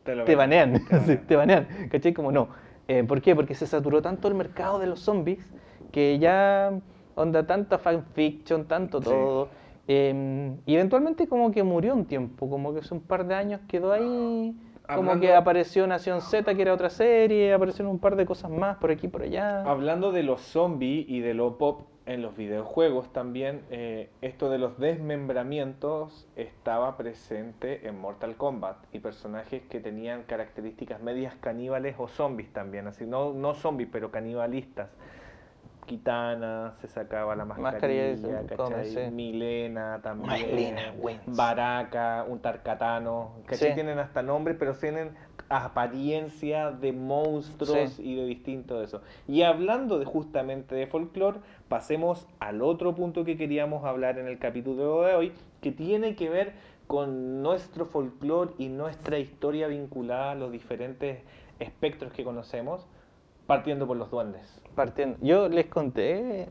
Te, lo te banean, Te [laughs] sí, banean. te banean, ¿cachai? Como no. Eh, ¿Por qué? Porque se saturó tanto el mercado de los zombies que ya onda tanta fanfiction, tanto Sí. todo. eh, y eventualmente como que murió un tiempo, como que hace un par de años quedó ahí, como Hablando- que apareció Nación Z, que era otra serie, aparecieron un par de cosas más por aquí y por allá. Hablando de los zombies y de lo pop en los videojuegos también, eh, esto de los desmembramientos estaba presente en Mortal Kombat y personajes que tenían características medias caníbales o zombies también, así no, no zombies, pero canibalistas. Kitana se sacaba la Mascarilla ¿cachai? Milena también, Milena. Baraka, un Tarkatano, ¿cachai? Sí. Tienen hasta nombres, pero tienen apariencia de monstruos Sí. y de distinto de eso. Y hablando de justamente de folclore, pasemos al otro punto que queríamos hablar en el capítulo de hoy, que tiene que ver con nuestro folclore y nuestra historia vinculada a los diferentes espectros que conocemos, partiendo por los duendes. Partiendo. Yo les conté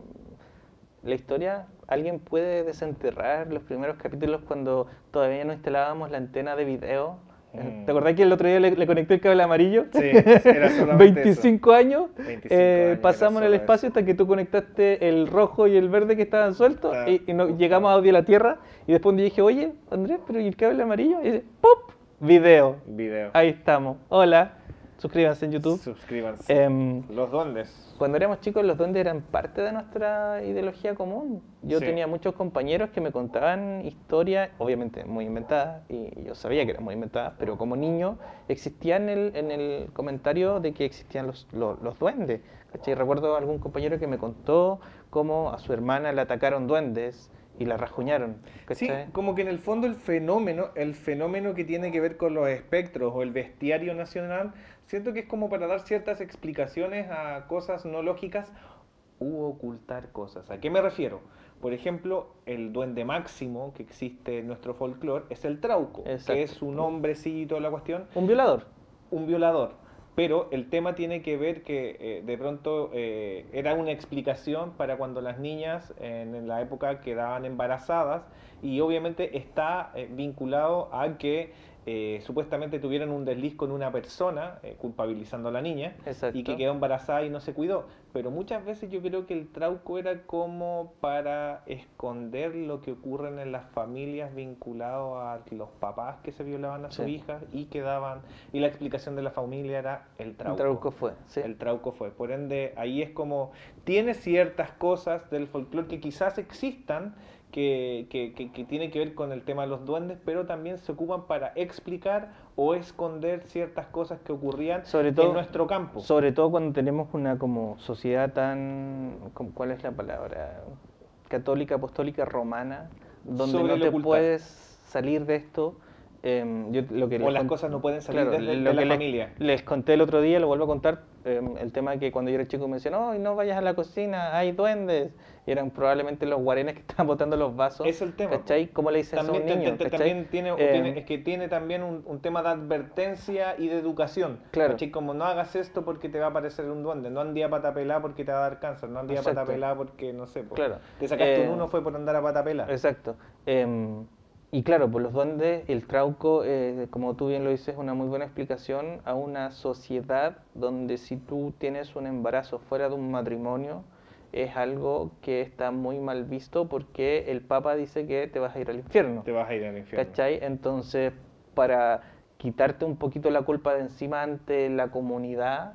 la historia. ¿Alguien puede desenterrar los primeros capítulos cuando todavía no instalábamos la antena de video? Mm. ¿Te acordás que el otro día le, le conecté el cable amarillo? Sí, era [laughs] solamente 25 años. 25 eh, años, pasamos en el espacio hasta que tú conectaste el rojo y el verde que estaban sueltos Está y, y no- justo. llegamos a audio la Tierra. Y después un día dije, oye, Andrés, pero ¿y el cable amarillo? Y dice, ¡pop! Video. Video. Ahí estamos. Hola. Suscríbanse en YouTube. Suscríbanse. Em, los duendes. cuando éramos chicos, los duendes eran parte de nuestra ideología común. Yo Sí. tenía muchos compañeros que me contaban historias, obviamente muy inventadas, y yo sabía que eran muy inventadas, pero como niño existía en el, en el comentario de que existían los, los, los duendes. ¿cachai? Recuerdo algún compañero que me contó cómo a su hermana le atacaron duendes y la rajuñaron. Sí, como que en el fondo el fenómeno, el fenómeno que tiene que ver con los espectros o el bestiario nacional, siento que es como para dar ciertas explicaciones a cosas no lógicas u ocultar cosas. ¿A qué me refiero? Por ejemplo, el duende máximo que existe en nuestro folclore es el trauco, Exacto. que es un hombrecito toda la cuestión, Un violador. un violador. Pero el tema tiene que ver que eh, de pronto eh, era una explicación para cuando las niñas en, en la época quedaban embarazadas y obviamente está eh, vinculado a que eh, supuestamente tuvieran un desliz con una persona, eh, culpabilizando a la niña, Exacto. y que quedó embarazada y no se cuidó. Pero muchas veces yo creo que el trauco era como para esconder lo que ocurre en las familias vinculado a los papás que se violaban a sus Sí. hijas y quedaban. Y la explicación de la familia era el El trauco. trauco fue. sí. El trauco fue. Por ende, ahí es como. Tiene ciertas cosas del folclore que quizás existan. Que, que, que, que tiene que ver con el tema de los duendes, pero también se ocupan para explicar o esconder ciertas cosas que ocurrían Sobre todo- en nuestro campo. Sobre todo cuando tenemos una como sociedad tan, como- ¿cuál es la palabra? Católica, apostólica, romana, donde Sobre no te ocultar. puedes salir de esto. Em, yo lo que O las cosas no pueden salir claro, desde- lo de la que familia. Les, conté el otro día, lo vuelvo a contar, em, el tema que cuando yo era chico me decían, no, no vayas a la cocina, hay duendes. Eran probablemente los guarenes que [laughs] estaban botando los vasos. Es el tema. ¿Cachai? ¿Cómo le dices eso a un niño? también tiene, Eh, tiene- es que tiene también un, un tema de advertencia y de educación. Claro. ¿cachai? Como no hagas esto porque te va a aparecer un duende, no andía a patapelá porque te va a dar cáncer, no andía a patapelá porque no sé, Claro. te sacaste Eh, un uno fue por andar a patapelá. Exacto. Em, y claro, por los duendes, el trauco, eh, como tú bien lo dices, es una muy buena explicación a una sociedad donde si tú tienes un embarazo fuera de un matrimonio, es algo que está muy mal visto porque el Papa dice que te vas a ir al infierno. Te vas a ir al infierno. ¿Cachai? Entonces, para quitarte un poquito la culpa de encima ante la comunidad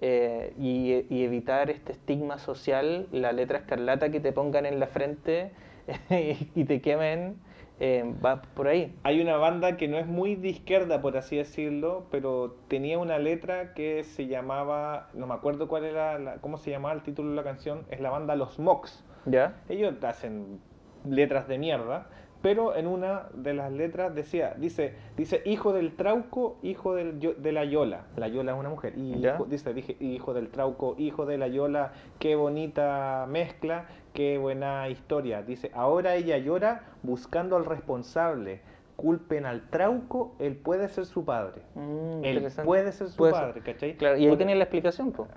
eh, y, y evitar este estigma social, la letra escarlata que te pongan en la frente [laughs] y te quemen, eh, va por ahí. Hay una banda que no es muy de izquierda, por así decirlo, pero tenía una letra que se llamaba, no me acuerdo cuál era, la- cómo se llamaba el título de la canción, es la banda Los Mox. ¿Ya? Ellos hacen letras de mierda, pero en una de las letras decía, dice, dice hijo del trauco, hijo del, yo- de la yola. La yola es una mujer. Y hijo- dice, dije, hijo del trauco, hijo de la yola, qué bonita mezcla, qué buena historia. Dice, ahora ella llora buscando al responsable. Culpen al trauco, él puede ser su padre. Mm, Él puede ser su Puede ser. padre, ¿cachai? Claro, y ahí Porque- tenía la explicación, pues.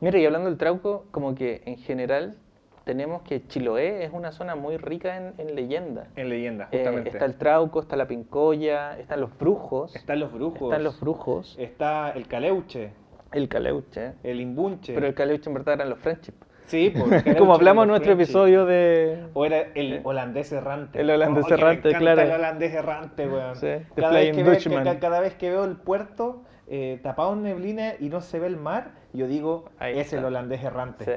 mira, y hablando del trauco, como que en general tenemos que Chiloé es una zona muy rica en, en leyenda. En leyenda, Eh, justamente. está el trauco, está la pincoya, están los brujos, Están los brujos. están los brujos, Está el caleuche, el caleuche, el imbunche. pero el caleuche en verdad eran los friendship. Sí, [laughs] caleuche Como hablamos en nuestro episodio de... O era el holandés errante. El holandés Oh, me errante, claro. El holandés errante, weón. Sí, cada, vez que veo, cada vez que veo el puerto eh, tapado en neblina y no se ve el mar, yo digo, Ahí es está. el holandés errante. Sí.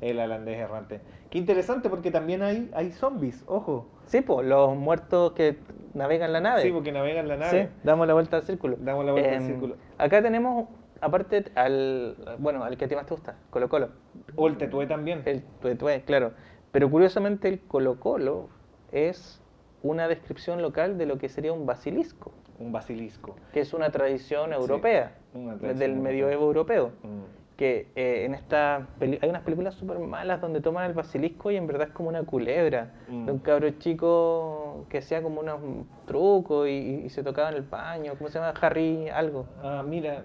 El holandés errante. Qué interesante porque también hay, hay zombies, ojo. Sí, pues, los muertos que navegan la nave. Sí, porque navegan la nave. Sí, damos la vuelta al círculo. Damos la vuelta al Em, círculo. Acá tenemos, aparte, al, bueno, al que a ti más te gusta, Colo Colo. O el tetué también. El tuetué, claro. Pero curiosamente el Colo Colo es una descripción local de lo que sería un basilisco, Un basilisco. que es una tradición europea, una tradición del medioevo europeo. Mm. Que eh, en esta hay unas películas súper malas donde toman el basilisco y en verdad es como una culebra Mm. de un cabro chico que hacía como unos trucos y, y se tocaba en el paño. ¿Cómo se llama? Harry algo. Ah, mira,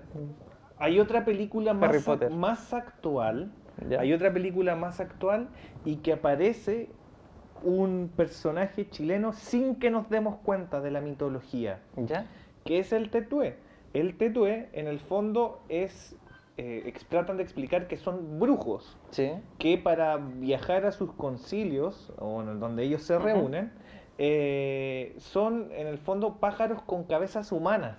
hay otra película más, más actual. Ya. Hay otra película más actual y que aparece un personaje chileno sin que nos demos cuenta de la mitología, ¿Ya? que es el tetué. El tetué, en el fondo, es. Eh, tratan de explicar que son brujos Sí. que para viajar a sus concilios, o donde ellos se reúnen, eh, son en el fondo pájaros con cabezas humanas.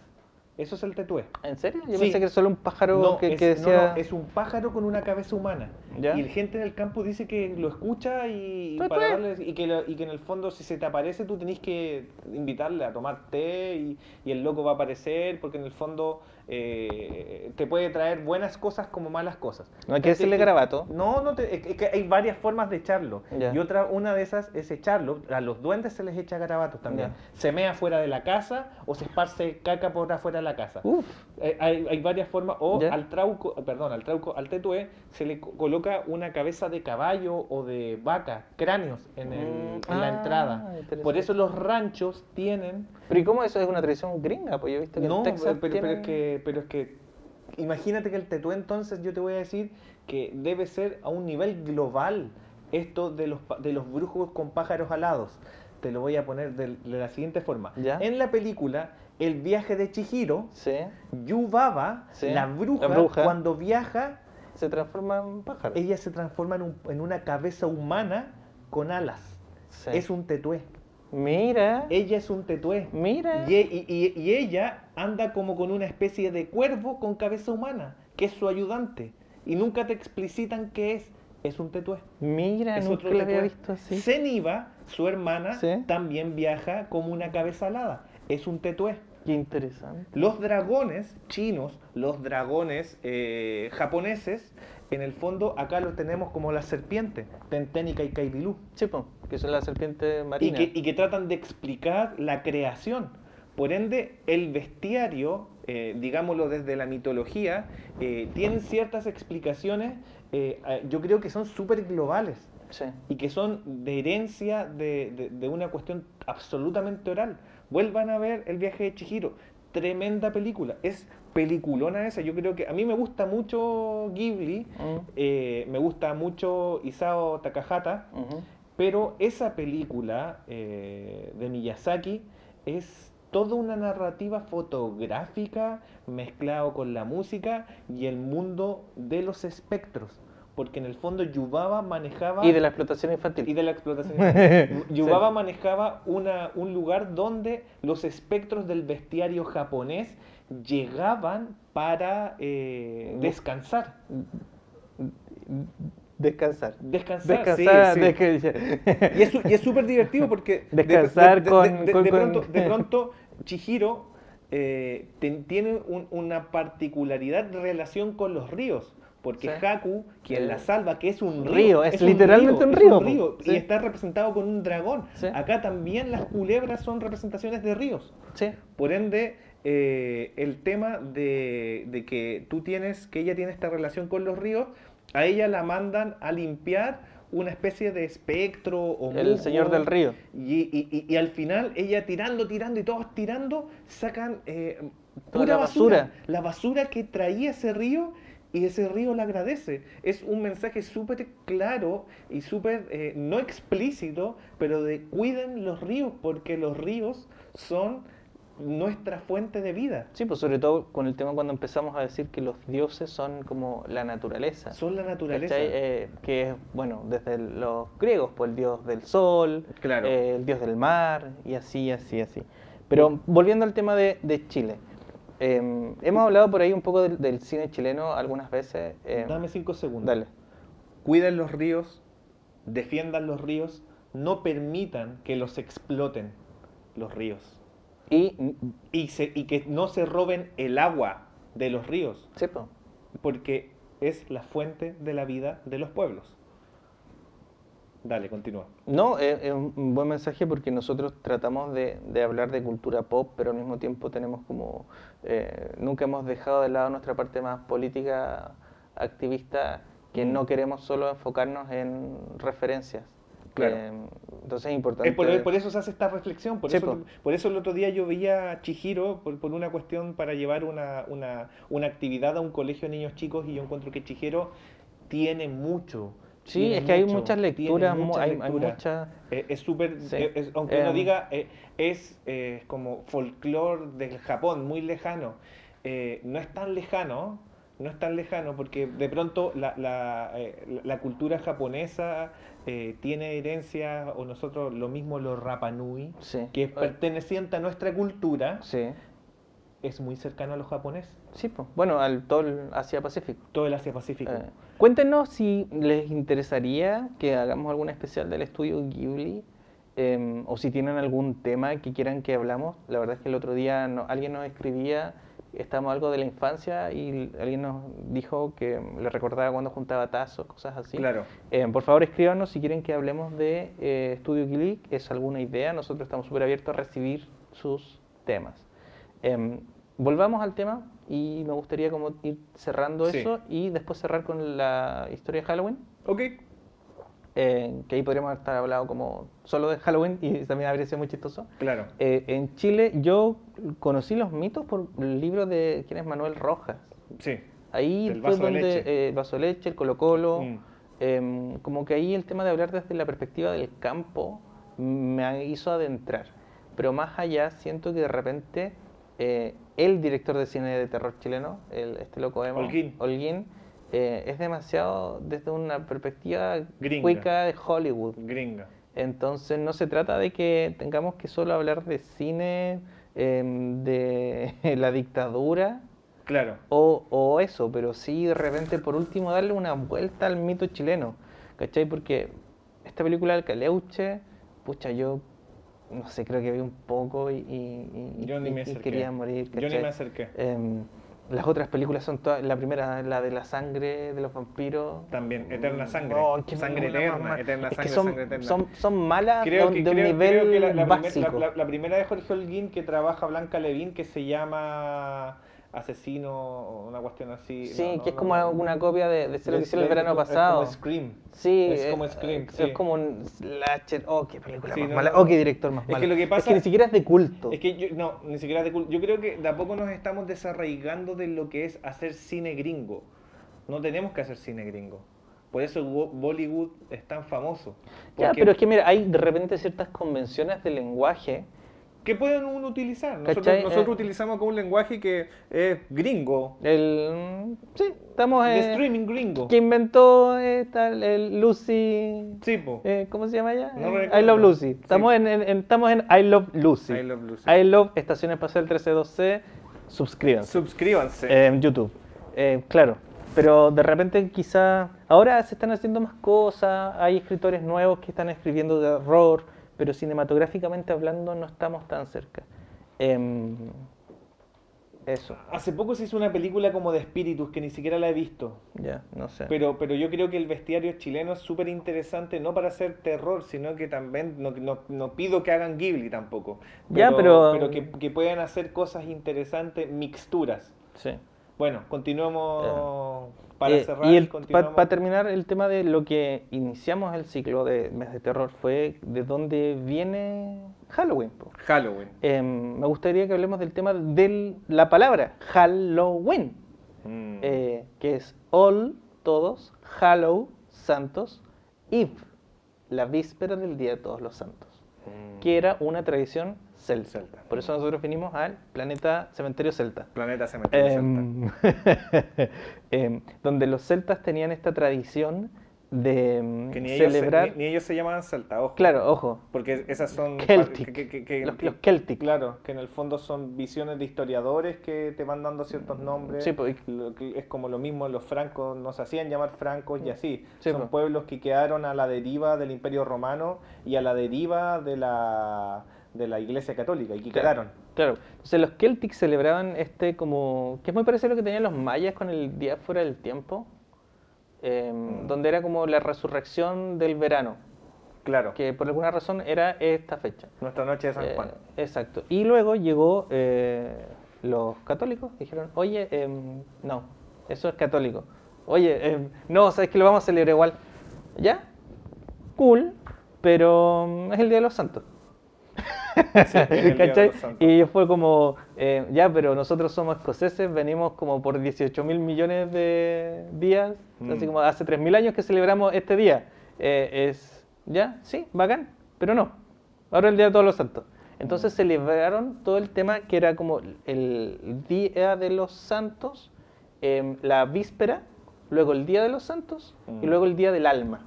Eso es el tetué. ¿En serio? Yo Sí. pensé que era solo un pájaro No, que, es, que no, decía... no, es un pájaro con una cabeza humana. ¿Ya? Y la gente en el campo dice que lo escucha y, para tué. darle- y, que lo- y que en el fondo si se te aparece tú tenés que invitarle a tomar té y, y el loco va a aparecer porque en el fondo eh, te puede traer buenas cosas como malas cosas. No hay que decirle garabato. No, no te- es, es que hay varias formas de echarlo. Ya. Y otra, una de esas es echarlo. A los duendes se les echa garabatos también. Ya. Se mea fuera de la casa o se esparce caca por afuera de la casa. Uf, Eh, hay, hay varias formas. O Ya. al trauco, perdón, al trauco, al tetué se le co- coloca una cabeza de caballo o de vaca, cráneos en, el- Mm, en la ah, entrada. Por eso los ranchos tienen pero ¿y cómo eso es una tradición gringa? Pues yo he visto que no, en Texas pero, pero es que, pero es que imagínate que el tetué entonces yo te voy a decir que debe ser a un nivel global esto de los, de los brujos con pájaros alados. Te lo voy a poner de, de la siguiente forma. ¿Ya? En la película El viaje de Chihiro, Sí, Yubaba, Sí, la, bruja, la bruja. cuando viaja, se transforma en pájaro. ella se transforma en, un- en una cabeza humana con alas. Sí. Es un tetué. Mira, Ella es un tetué. mira. Y, y- y- y ella anda como con una especie de cuervo con cabeza humana, que es su ayudante. Y nunca te explicitan qué es. Es un tetué. Mira, Es nunca otro lo había visto así. Zeniba, su hermana, Sí. también viaja como una cabeza alada. Es un tetué. Qué interesante. Los dragones chinos, los dragones eh, japoneses, en el fondo acá los tenemos como la serpiente, Tenténica y Kaibilú. Chipo, que son las serpientes y marinas. que, y que tratan de explicar la creación. Por ende, el bestiario eh, digámoslo desde la mitología, eh, tienen ciertas explicaciones, eh, eh, yo creo que son súper globales Sí. y que son de herencia de, de- de una cuestión absolutamente oral. Vuelvan a ver El viaje de Chihiro, tremenda película, es peliculona esa, yo creo que a mí me gusta mucho Ghibli, Mm, eh, me gusta mucho Isao Takahata, pero esa película eh, de Miyazaki es toda una narrativa fotográfica mezclado con la música y el mundo de los espectros, porque en el fondo Yubaba manejaba Y de la explotación infantil. y de la explotación. [laughs] infantil. Sí. Yubaba manejaba una, un lugar donde los espectros del bestiario japonés llegaban para eh, descansar. Descansar. Descansar, sí, Descansar. sí. desca- Y es, y es súper divertido porque de- [laughs] Descansar de, de- con- de- de- con- de con- pronto, de [laughs] pronto Chihiro eh, ten- tiene un- una particularidad de relación con los ríos. Porque Sí. Haku, quien Sí. la salva, que es un Río, río, es literalmente un río, y Sí. está representado con un dragón. Sí. Acá también las culebras son representaciones de ríos. Sí. Por ende, eh, el tema de, de que tú tienes, que ella tiene esta relación con los ríos, a ella la mandan a limpiar una especie de espectro o El musgo, señor del río. Y, y- y- y al final ella tirando, tirando y todos tirando, sacan eh, pura la basura. basura. La basura que traía ese río y ese río la agradece. Es un mensaje súper claro y súper, eh, no explícito, pero de cuiden los ríos porque los ríos son nuestra fuente de vida. Sí, pues sobre todo con el tema cuando empezamos a decir que los dioses son como la naturaleza. Son la naturaleza. Eh, que es, bueno, desde los griegos, pues el dios del sol, Claro. eh, el dios del mar, y así, así, así. Pero volviendo al tema de, de Chile, eh, hemos hablado por ahí un poco del, del cine chileno algunas veces. eh, Dame cinco segundos. Dale. Cuiden los ríos, defiendan los ríos, no permitan que los exploten los ríos. Y, Y, se- y que no se roben el agua de los ríos, sí, porque es la fuente de la vida de los pueblos. Dale, continúa. No, es, es un buen mensaje porque nosotros tratamos de, de hablar de cultura pop, pero al mismo tiempo tenemos como, eh, nunca hemos dejado de lado nuestra parte más política, activista, que Mm. no queremos solo enfocarnos en referencias. Claro. Eh, entonces es importante. Es por, por eso se hace esta reflexión, por, Sí, eso, po. por eso el otro día yo veía a Chihiro por, por una cuestión para llevar una, una, una actividad a un colegio de niños chicos y yo encuentro que Chihiro tiene mucho. Sí, tiene es que hay mucho, muchas tiene lecturas, mu- muchas hay, hay lecturas. muchas... Eh, es súper, Sí. eh, aunque uno Em. diga, eh, es eh, como folclore del Japón, muy lejano. Eh, no es tan lejano, no es tan lejano, porque de pronto la, la, eh, la- cultura japonesa eh, tiene herencia, o nosotros lo mismo los Rapanui, Sí. que es perteneciente a nuestra cultura, Sí, es muy cercano a los japoneses, sí, pues. bueno, al todo el Asia-Pacífico. todo el Asia-Pacífico. Eh, cuéntenos si les interesaría que hagamos algún especial del estudio Ghibli em, o si tienen algún tema que quieran que hablamos. La verdad es que el otro día no- alguien nos escribía, estábamos algo de la infancia y alguien nos dijo que le recordaba cuando juntaba tazos, cosas así. Claro. Em, por favor, escríbanos si quieren que hablemos de eh, Estudio Ghibli, es alguna idea. Nosotros estamos súper abiertos a recibir sus temas. Em, volvamos al tema y me gustaría como ir cerrando Sí. eso y después cerrar con la historia de Halloween, Ok, eh, que ahí podríamos estar hablando como solo de Halloween y también habría sido muy chistoso. claro. Eh, en Chile yo conocí los mitos por el libro de quién es Manuel Rojas. Sí. Ahí Del fue donde leche. eh, el vaso de leche, el Colo Colo, Mm. em, como que ahí el tema de hablar desde la perspectiva del campo me hizo adentrar. Pero más allá siento que de repente eh, el director de cine de terror chileno, el, este loco emo, Holguín. Holguín, eh, es demasiado desde una perspectiva Gringa. cuica de Hollywood. Gringa. Entonces no se trata de que tengamos que solo hablar de cine, em, de [laughs] la dictadura, Claro. o, o eso, pero sí de repente por último darle una vuelta al mito chileno, ¿cachai? Porque esta película del Caleuche, pucha, yo no sé, creo que vi un poco y, y- y- Yo ni me y quería morir, Yo ni me acerqué. Em, las otras películas son todas, la primera, la de la sangre de los vampiros. También, Eterna Sangre. Oh, Sangre película más Eterna. Eterna Es que Sangre, son, Sangre Eterna. Son, son malas Creo de, que, de un creo- nivel creo que la, la básico. la- la- la primera de Jorge Holguín que trabaja Blanca Levín, que se llama asesino o una cuestión así. Sí, No, no, que es como una copia de, de lo que hicieron el Es verano pasado. Es como Scream. Sí, Es eh, como Scream, eh, sí. Es como un slasher. Oh, qué película Sí, más no, mala. Oh, qué director más Es que malo. lo que pasa- ni siquiera es de culto. Es que yo, no, ni siquiera de cul- Yo creo que de a poco nos estamos desarraigando de lo que es hacer cine gringo. No tenemos que hacer cine gringo. Por eso Wo- Bollywood es tan famoso. Ya, pero es que mira, hay de repente ciertas convenciones de lenguaje. Que pueden uno utilizar. Nosotros, Eh, utilizamos como un lenguaje que es gringo, El, mm, sí, estamos en. streaming gringo. que inventó esta, el Lucy. Sí, po. eh, ¿Cómo se llama ella? No Eh. I Love Lucy. Estamos, en, en- en- estamos en I Love Lucy. I Love Lucy. I Love Estación Espacial 132C. Suscríbanse. Suscríbanse. en YouTube. Eh, claro, pero de repente quizá ahora se están haciendo más cosas, hay escritores nuevos que están escribiendo de horror, pero cinematográficamente hablando no estamos tan cerca. Em, eso, Hace poco se hizo una película como de espíritus que ni siquiera la he visto. ya, no sé. Pero, pero yo creo que el bestiario chileno es súper interesante, no para hacer terror, sino que también, no, no, no pido que hagan Ghibli tampoco, Ya, pero- pero que, que puedan hacer cosas interesantes, mixturas. Sí. Bueno, continuemos para Eh, cerrar. y el, continuamos. para terminar el tema de lo que iniciamos el ciclo de mes de terror fue de dónde viene Halloween. po. Halloween. Em, me gustaría que hablemos del tema de la palabra Halloween. Mm. eh, que es All, todos, Hallow, Santos, Eve, la víspera del Día de Todos los Santos, Mm. que era una tradición celta. Celta. Por eso nosotros vinimos al planeta cementerio celta. Planeta Cementerio Celta. Em, [laughs] em, donde los celtas tenían esta tradición de em, Que ni ellos, se, celebrar... ni, ni ellos se llamaban Celta, ojo. Claro, ojo, Porque esas son... Celtic. que- que- que- los, los Celtic. Claro, que en el fondo son visiones de historiadores que te van dando ciertos nombres. Sí, pues, es como lo mismo, los francos no se hacían llamar francos y así. Sí, son pues. pueblos que quedaron a la deriva del Imperio Romano y a la deriva de la, de la Iglesia Católica y que Claro. quedaron. Claro, entonces los Celtic celebraban este como, que es muy parecido a lo que tenían los mayas con el día fuera del tiempo, em, Mm. donde era como la resurrección del verano, Claro, que por alguna razón era esta fecha. nuestra noche de San Eh, Juan. exacto. Y luego llegó eh, los católicos, dijeron, oye, em, no, eso es católico. Oye, em, no, sabes que lo vamos a celebrar igual. ¿Ya? Cool, pero mm, es el Día de los Santos. [laughs] Sí, ¿Cachai? Y fue como, eh, ya, pero nosotros somos escoceses, venimos como por 18 mil millones de días, así Mm. como hace 3 mil años que celebramos este día. Eh, es, ya, sí, bacán, pero no. Ahora el Día de Todos los Santos. Entonces Mm. celebraron todo el tema que era como el Día de los Santos, em, la víspera, luego el Día de los Santos y Mm. luego el Día del Alma.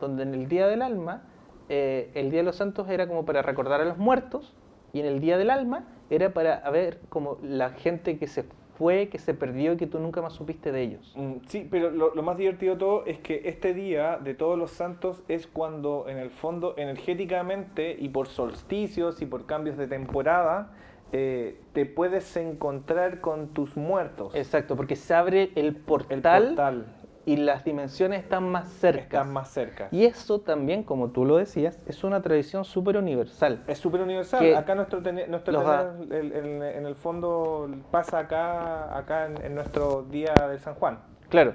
Donde en el Día del Alma, eh, el Día de los Santos era como para recordar a los muertos y en el Día del Alma era para ver como la gente que se fue, que se perdió y que tú nunca más supiste de ellos. Mm, Sí, pero lo, lo más divertido de todo es que este día de todos los santos es cuando en el fondo energéticamente y por solsticios y por cambios de temporada eh, te puedes encontrar con tus muertos. Exacto, porque se abre el el portal y las dimensiones están más cerca. están más cerca. Y eso también, como tú lo decías, es una tradición súper universal. Es súper universal. que Acá nuestro, nuestro tener, el- el- en el fondo pasa acá, acá en, en nuestro día del San Juan. Claro,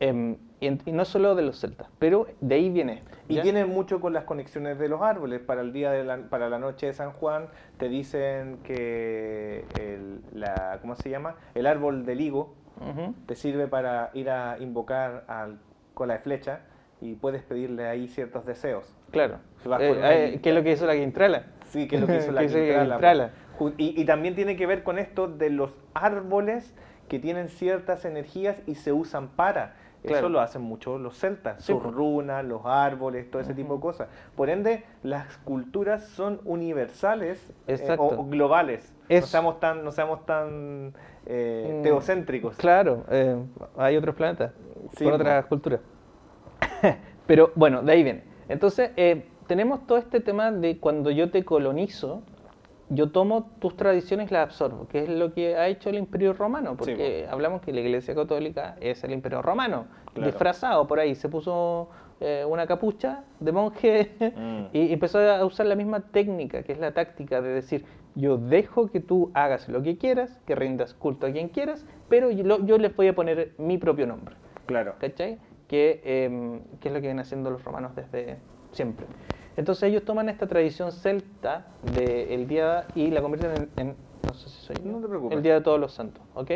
em, y, no solo de los celtas, pero de ahí viene. Y ¿ya? tiene mucho con las conexiones de los árboles. Para el día de la, para la noche de San Juan te dicen que el, la, ¿cómo se llama? El árbol del higo Te sirve para ir a invocar al cola de flecha y puedes pedirle ahí ciertos deseos. Claro. Eh, eh. ¿Qué es lo que hizo la Quintrala? Sí, que es lo que hizo la [laughs] Quintrala, Quintrala. Ju- Y, y también tiene que ver con esto de los árboles que tienen ciertas energías y se usan para. Claro. Eso lo hacen mucho los celtas, Sí, sus pues. runas, los árboles, todo ese tipo de cosas. Por ende, las culturas son universales eh, o, o globales. No seamos tan, no seamos tan eh, Mm, teocéntricos. Claro, eh, hay otros planetas, Sí, con po. otras culturas. [laughs] Pero bueno, de ahí viene. Entonces, tenemos todo este tema de cuando yo te colonizo, yo tomo tus tradiciones y las absorbo, que es lo que ha hecho el Imperio Romano, porque hablamos que la Iglesia Católica es el Imperio Romano, Claro. disfrazado por ahí, se puso eh, una capucha de monje Mm. [laughs] y empezó a usar la misma técnica, que es la táctica de decir, yo dejo que tú hagas lo que quieras, que rindas culto a quien quieras, pero yo, yo les voy a poner mi propio nombre. Claro. ¿cachai? Que, em, que es lo que vienen haciendo los romanos desde siempre. Entonces ellos toman esta tradición celta del día y la convierten en, en- no sé si soy yo, No te preocupes. el Día de Todos los Santos, ¿ok?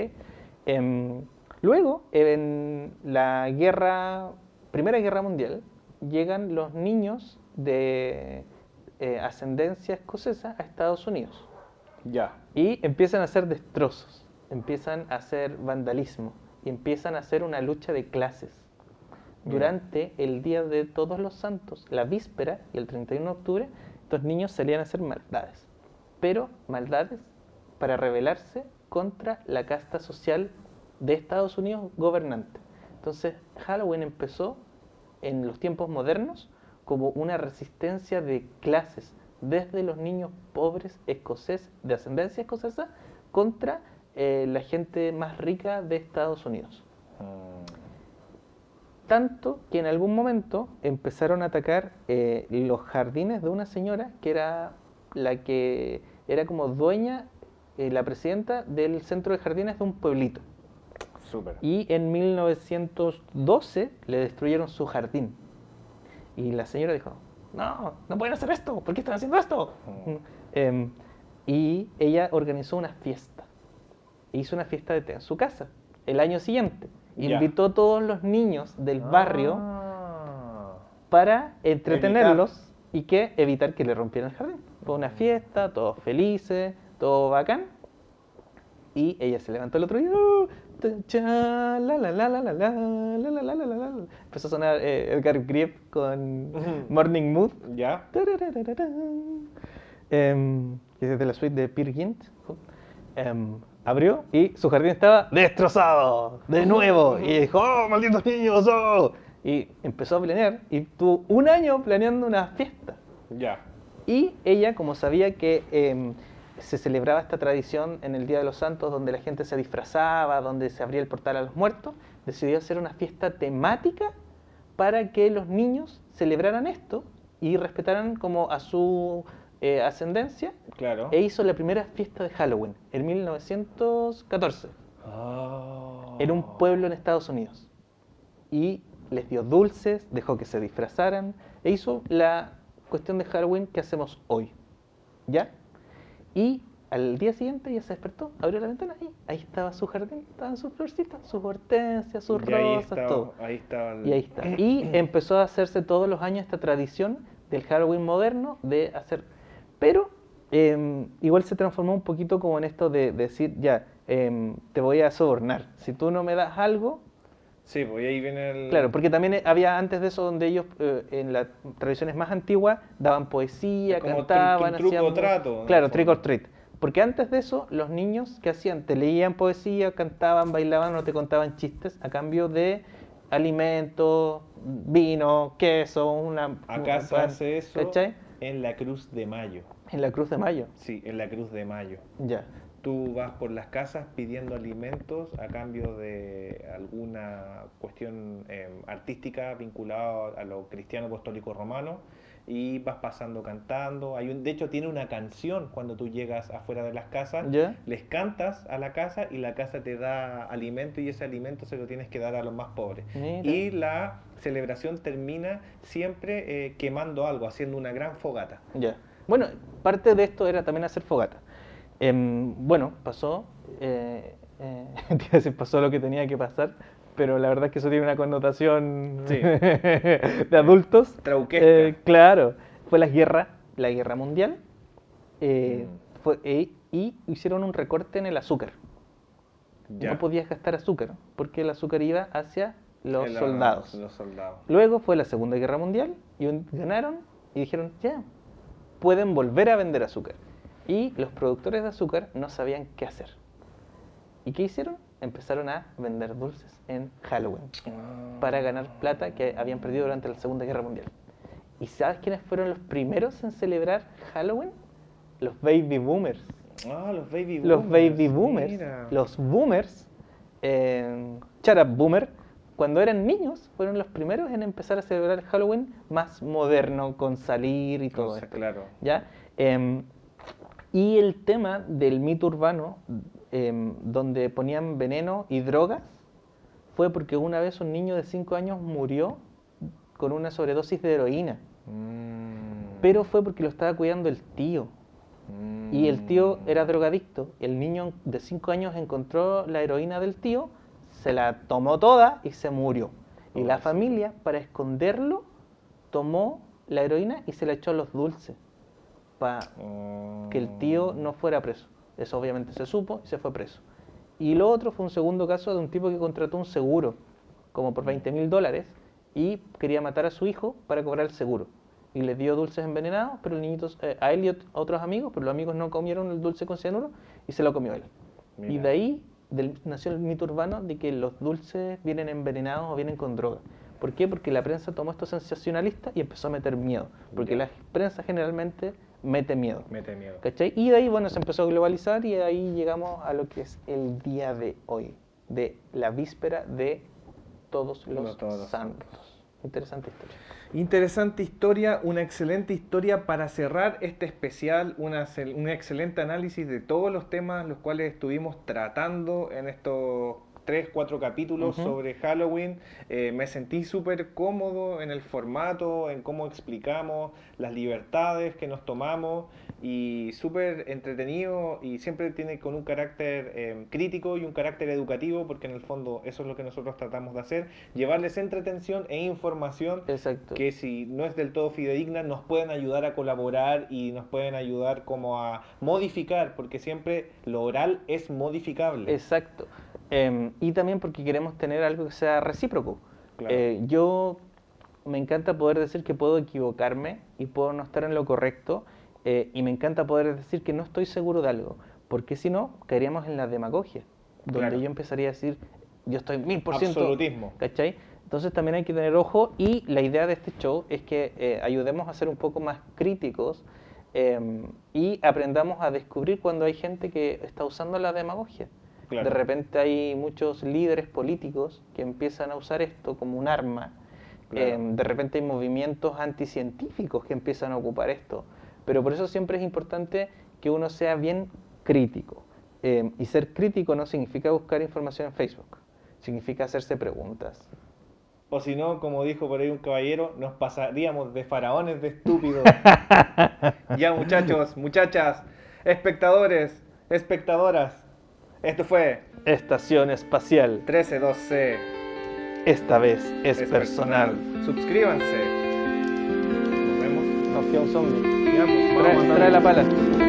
Em, luego, en la guerra, Primera Guerra Mundial, llegan los niños de eh, ascendencia escocesa a Estados Unidos. Ya. Y empiezan a hacer destrozos, empiezan a hacer vandalismo y empiezan a hacer una lucha de clases. Durante el Día de Todos los Santos, la víspera y el 31 de octubre, estos niños salían a hacer maldades. Pero maldades para rebelarse contra la casta social de Estados Unidos gobernante. Entonces, Halloween empezó en los tiempos modernos como una resistencia de clases, desde los niños pobres escoceses, de ascendencia escocesa, contra eh, la gente más rica de Estados Unidos. Mm. Tanto que en algún momento empezaron a atacar eh, los jardines de una señora que era la que era como dueña, eh, la presidenta del centro de jardines de un pueblito. Y en 1912 le destruyeron su jardín. Y la señora dijo, no, no pueden hacer esto, ¿por qué están haciendo esto? Mm. Em, y ella organizó una fiesta. Hizo una fiesta de té en su casa. El año siguiente. Invitó a todos los niños del barrio para entretenerlos y que evitar que le rompieran el jardín. Fue una fiesta, todos felices, todo bacán. Y ella se levantó el otro día. Empezó a sonar Edgar Grip con Morning Mood. Ya. Que es de la suite de Peer abrió y su jardín estaba destrozado de nuevo. Y dijo, ¡oh, malditos niños! oh". Y empezó a planear y tuvo un año planeando una fiesta. Ya. Y ella, como sabía que em, se celebraba esta tradición en el Día de los Santos, donde la gente se disfrazaba, donde se abría el portal a los muertos, decidió hacer una fiesta temática para que los niños celebraran esto y respetaran como a su eh, ascendencia. Claro. E hizo la primera fiesta de Halloween en 1914 Ah. en un pueblo en Estados Unidos. Y les dio dulces, dejó que se disfrazaran e hizo la cuestión de Halloween que hacemos hoy. ¿Ya? Y al día siguiente ella se despertó, abrió la ventana y ahí estaba su jardín, estaban sus florcitas, sus hortensias, sus Y rosas, estaba- todo. Ahí estaba. el- Y ahí está. Y [clears throat] empezó a hacerse todos los años esta tradición del Halloween moderno de hacer. Pero em, igual se transformó un poquito como en esto de, decir, ya, em, te voy a sobornar. Si tú no me das algo. Sí, pues ahí viene el. Claro, porque también eh, había antes de eso donde ellos, eh, en las tradiciones más antiguas, daban poesía, Es como cantaban, tru- truco trato, Claro, trick or treat. Porque antes de eso, los niños, ¿qué hacían? Te leían poesía, cantaban, bailaban o te contaban chistes a cambio de alimentos, vino, queso, una... Acá se pan, hace eso ¿Cachai? En la Cruz de Mayo. En la Cruz de Mayo. Sí, en la Cruz de Mayo. Ya. Tú vas por las casas pidiendo alimentos a cambio de alguna cuestión eh, artística vinculada a lo cristiano apostólico romano y vas pasando cantando. Hay un, de hecho, tiene una canción cuando tú llegas afuera de las casas. ¿Ya? Les cantas a la casa y la casa te da alimento y ese alimento se lo tienes que dar a los más pobres. Mira. Y la celebración termina siempre eh, quemando algo, haciendo una gran fogata. Ya. Bueno, parte de esto era también hacer fogata. Em, bueno, pasó, eh, eh, [laughs] pasó lo que tenía que pasar, pero la verdad es que eso tiene una connotación Sí. [laughs] de adultos. Trauquesca. Eh, claro, fue la guerra, la guerra mundial, Mm. fue- y hicieron un recorte en el azúcar. Ya. No podías gastar azúcar, porque el azúcar iba hacia los El- soldados. Los soldados. Luego fue la Segunda Guerra Mundial y un- ganaron y dijeron, ya, pueden volver a vender azúcar. Y los productores de azúcar no sabían qué hacer. ¿Y qué hicieron? Empezaron a vender dulces en Halloween para ganar plata que habían perdido durante la Segunda Guerra Mundial. ¿Y sabes quiénes fueron los primeros en celebrar Halloween? Los baby boomers. Ah, los baby boomers. Los baby boomers. mira. Los boomers, eh, up boomer, cuando eran niños, fueron los primeros en empezar a celebrar el Halloween más moderno, con salir y todo esto. claro. ¿ya? Em, y el tema del mito urbano, em, donde ponían veneno y drogas, fue porque una vez un niño de 5 años murió con una sobredosis de heroína. Mm. Pero fue porque lo estaba cuidando el tío. Y el tío Mm. era drogadicto. El niño de 5 años encontró la heroína del tío, se la tomó toda y se murió. Y la familia, para esconderlo, tomó la heroína y se la echó a los dulces. Para que el tío no fuera preso. Eso obviamente se supo y se fue preso. Y lo otro fue un segundo caso de un tipo que contrató un seguro, como por 20 mil dólares, y quería matar a su hijo para cobrar el seguro. Y le dio dulces envenenados, pero el niñito, eh, a él y a otros amigos, pero los amigos no comieron el dulce con cianuro y se lo comió él. Y de ahí del- nació el mito urbano de que los dulces vienen envenenados o vienen con droga. ¿Por qué? Porque la prensa tomó esto sensacionalista y empezó a meter miedo. Porque la prensa generalmente mete miedo. Mete miedo. ¿Cachai? Y de ahí, bueno, se empezó a globalizar y de ahí llegamos a lo que es el día de hoy, de la víspera de Todos los, No todos los santos. Interesante historia. Interesante historia, una excelente historia para cerrar este especial, una, un excelente análisis de todos los temas los cuales estuvimos tratando en estos tres, cuatro capítulos sobre Halloween. Eh, me sentí súper cómodo en el formato, en cómo explicamos las libertades que nos tomamos y súper entretenido y siempre tiene con un carácter eh, crítico y un carácter educativo porque en el fondo eso es lo que nosotros tratamos de hacer, llevarles entretención e información Exacto. que si no es del todo fidedigna nos pueden ayudar a colaborar y nos pueden ayudar como a modificar, porque siempre lo oral es modificable. Exacto. Em, y también porque queremos tener algo que sea recíproco. Claro. Eh, yo me encanta poder decir que puedo equivocarme y puedo no estar en lo correcto. eh, y me encanta poder decir que no estoy seguro de algo. Porque si no, caeríamos en la demagogia. Donde Claro. yo empezaría a decir, yo estoy mil por ciento. Absolutismo. ¿Cachai? Entonces también hay que tener ojo y la idea de este show es que eh, ayudemos a ser un poco más críticos em, y aprendamos a descubrir cuando hay gente que está usando la demagogia. Claro. De repente hay muchos líderes políticos que empiezan a usar esto como un arma. Claro. Em, de repente hay movimientos anticientíficos que empiezan a ocupar esto. Pero por eso siempre es importante que uno sea bien crítico. Em, y ser crítico no significa buscar información en Facebook, significa hacerse preguntas. O si no, como dijo por ahí un caballero, nos pasaríamos de faraones de estúpidos. [laughs] ya muchachos, muchachas, espectadores, espectadoras. Esto fue Estación espacial, 132C. esta vez es, personal. Suscríbanse. Nos vemos. Nos fía un zombie. Trae, trae la pala.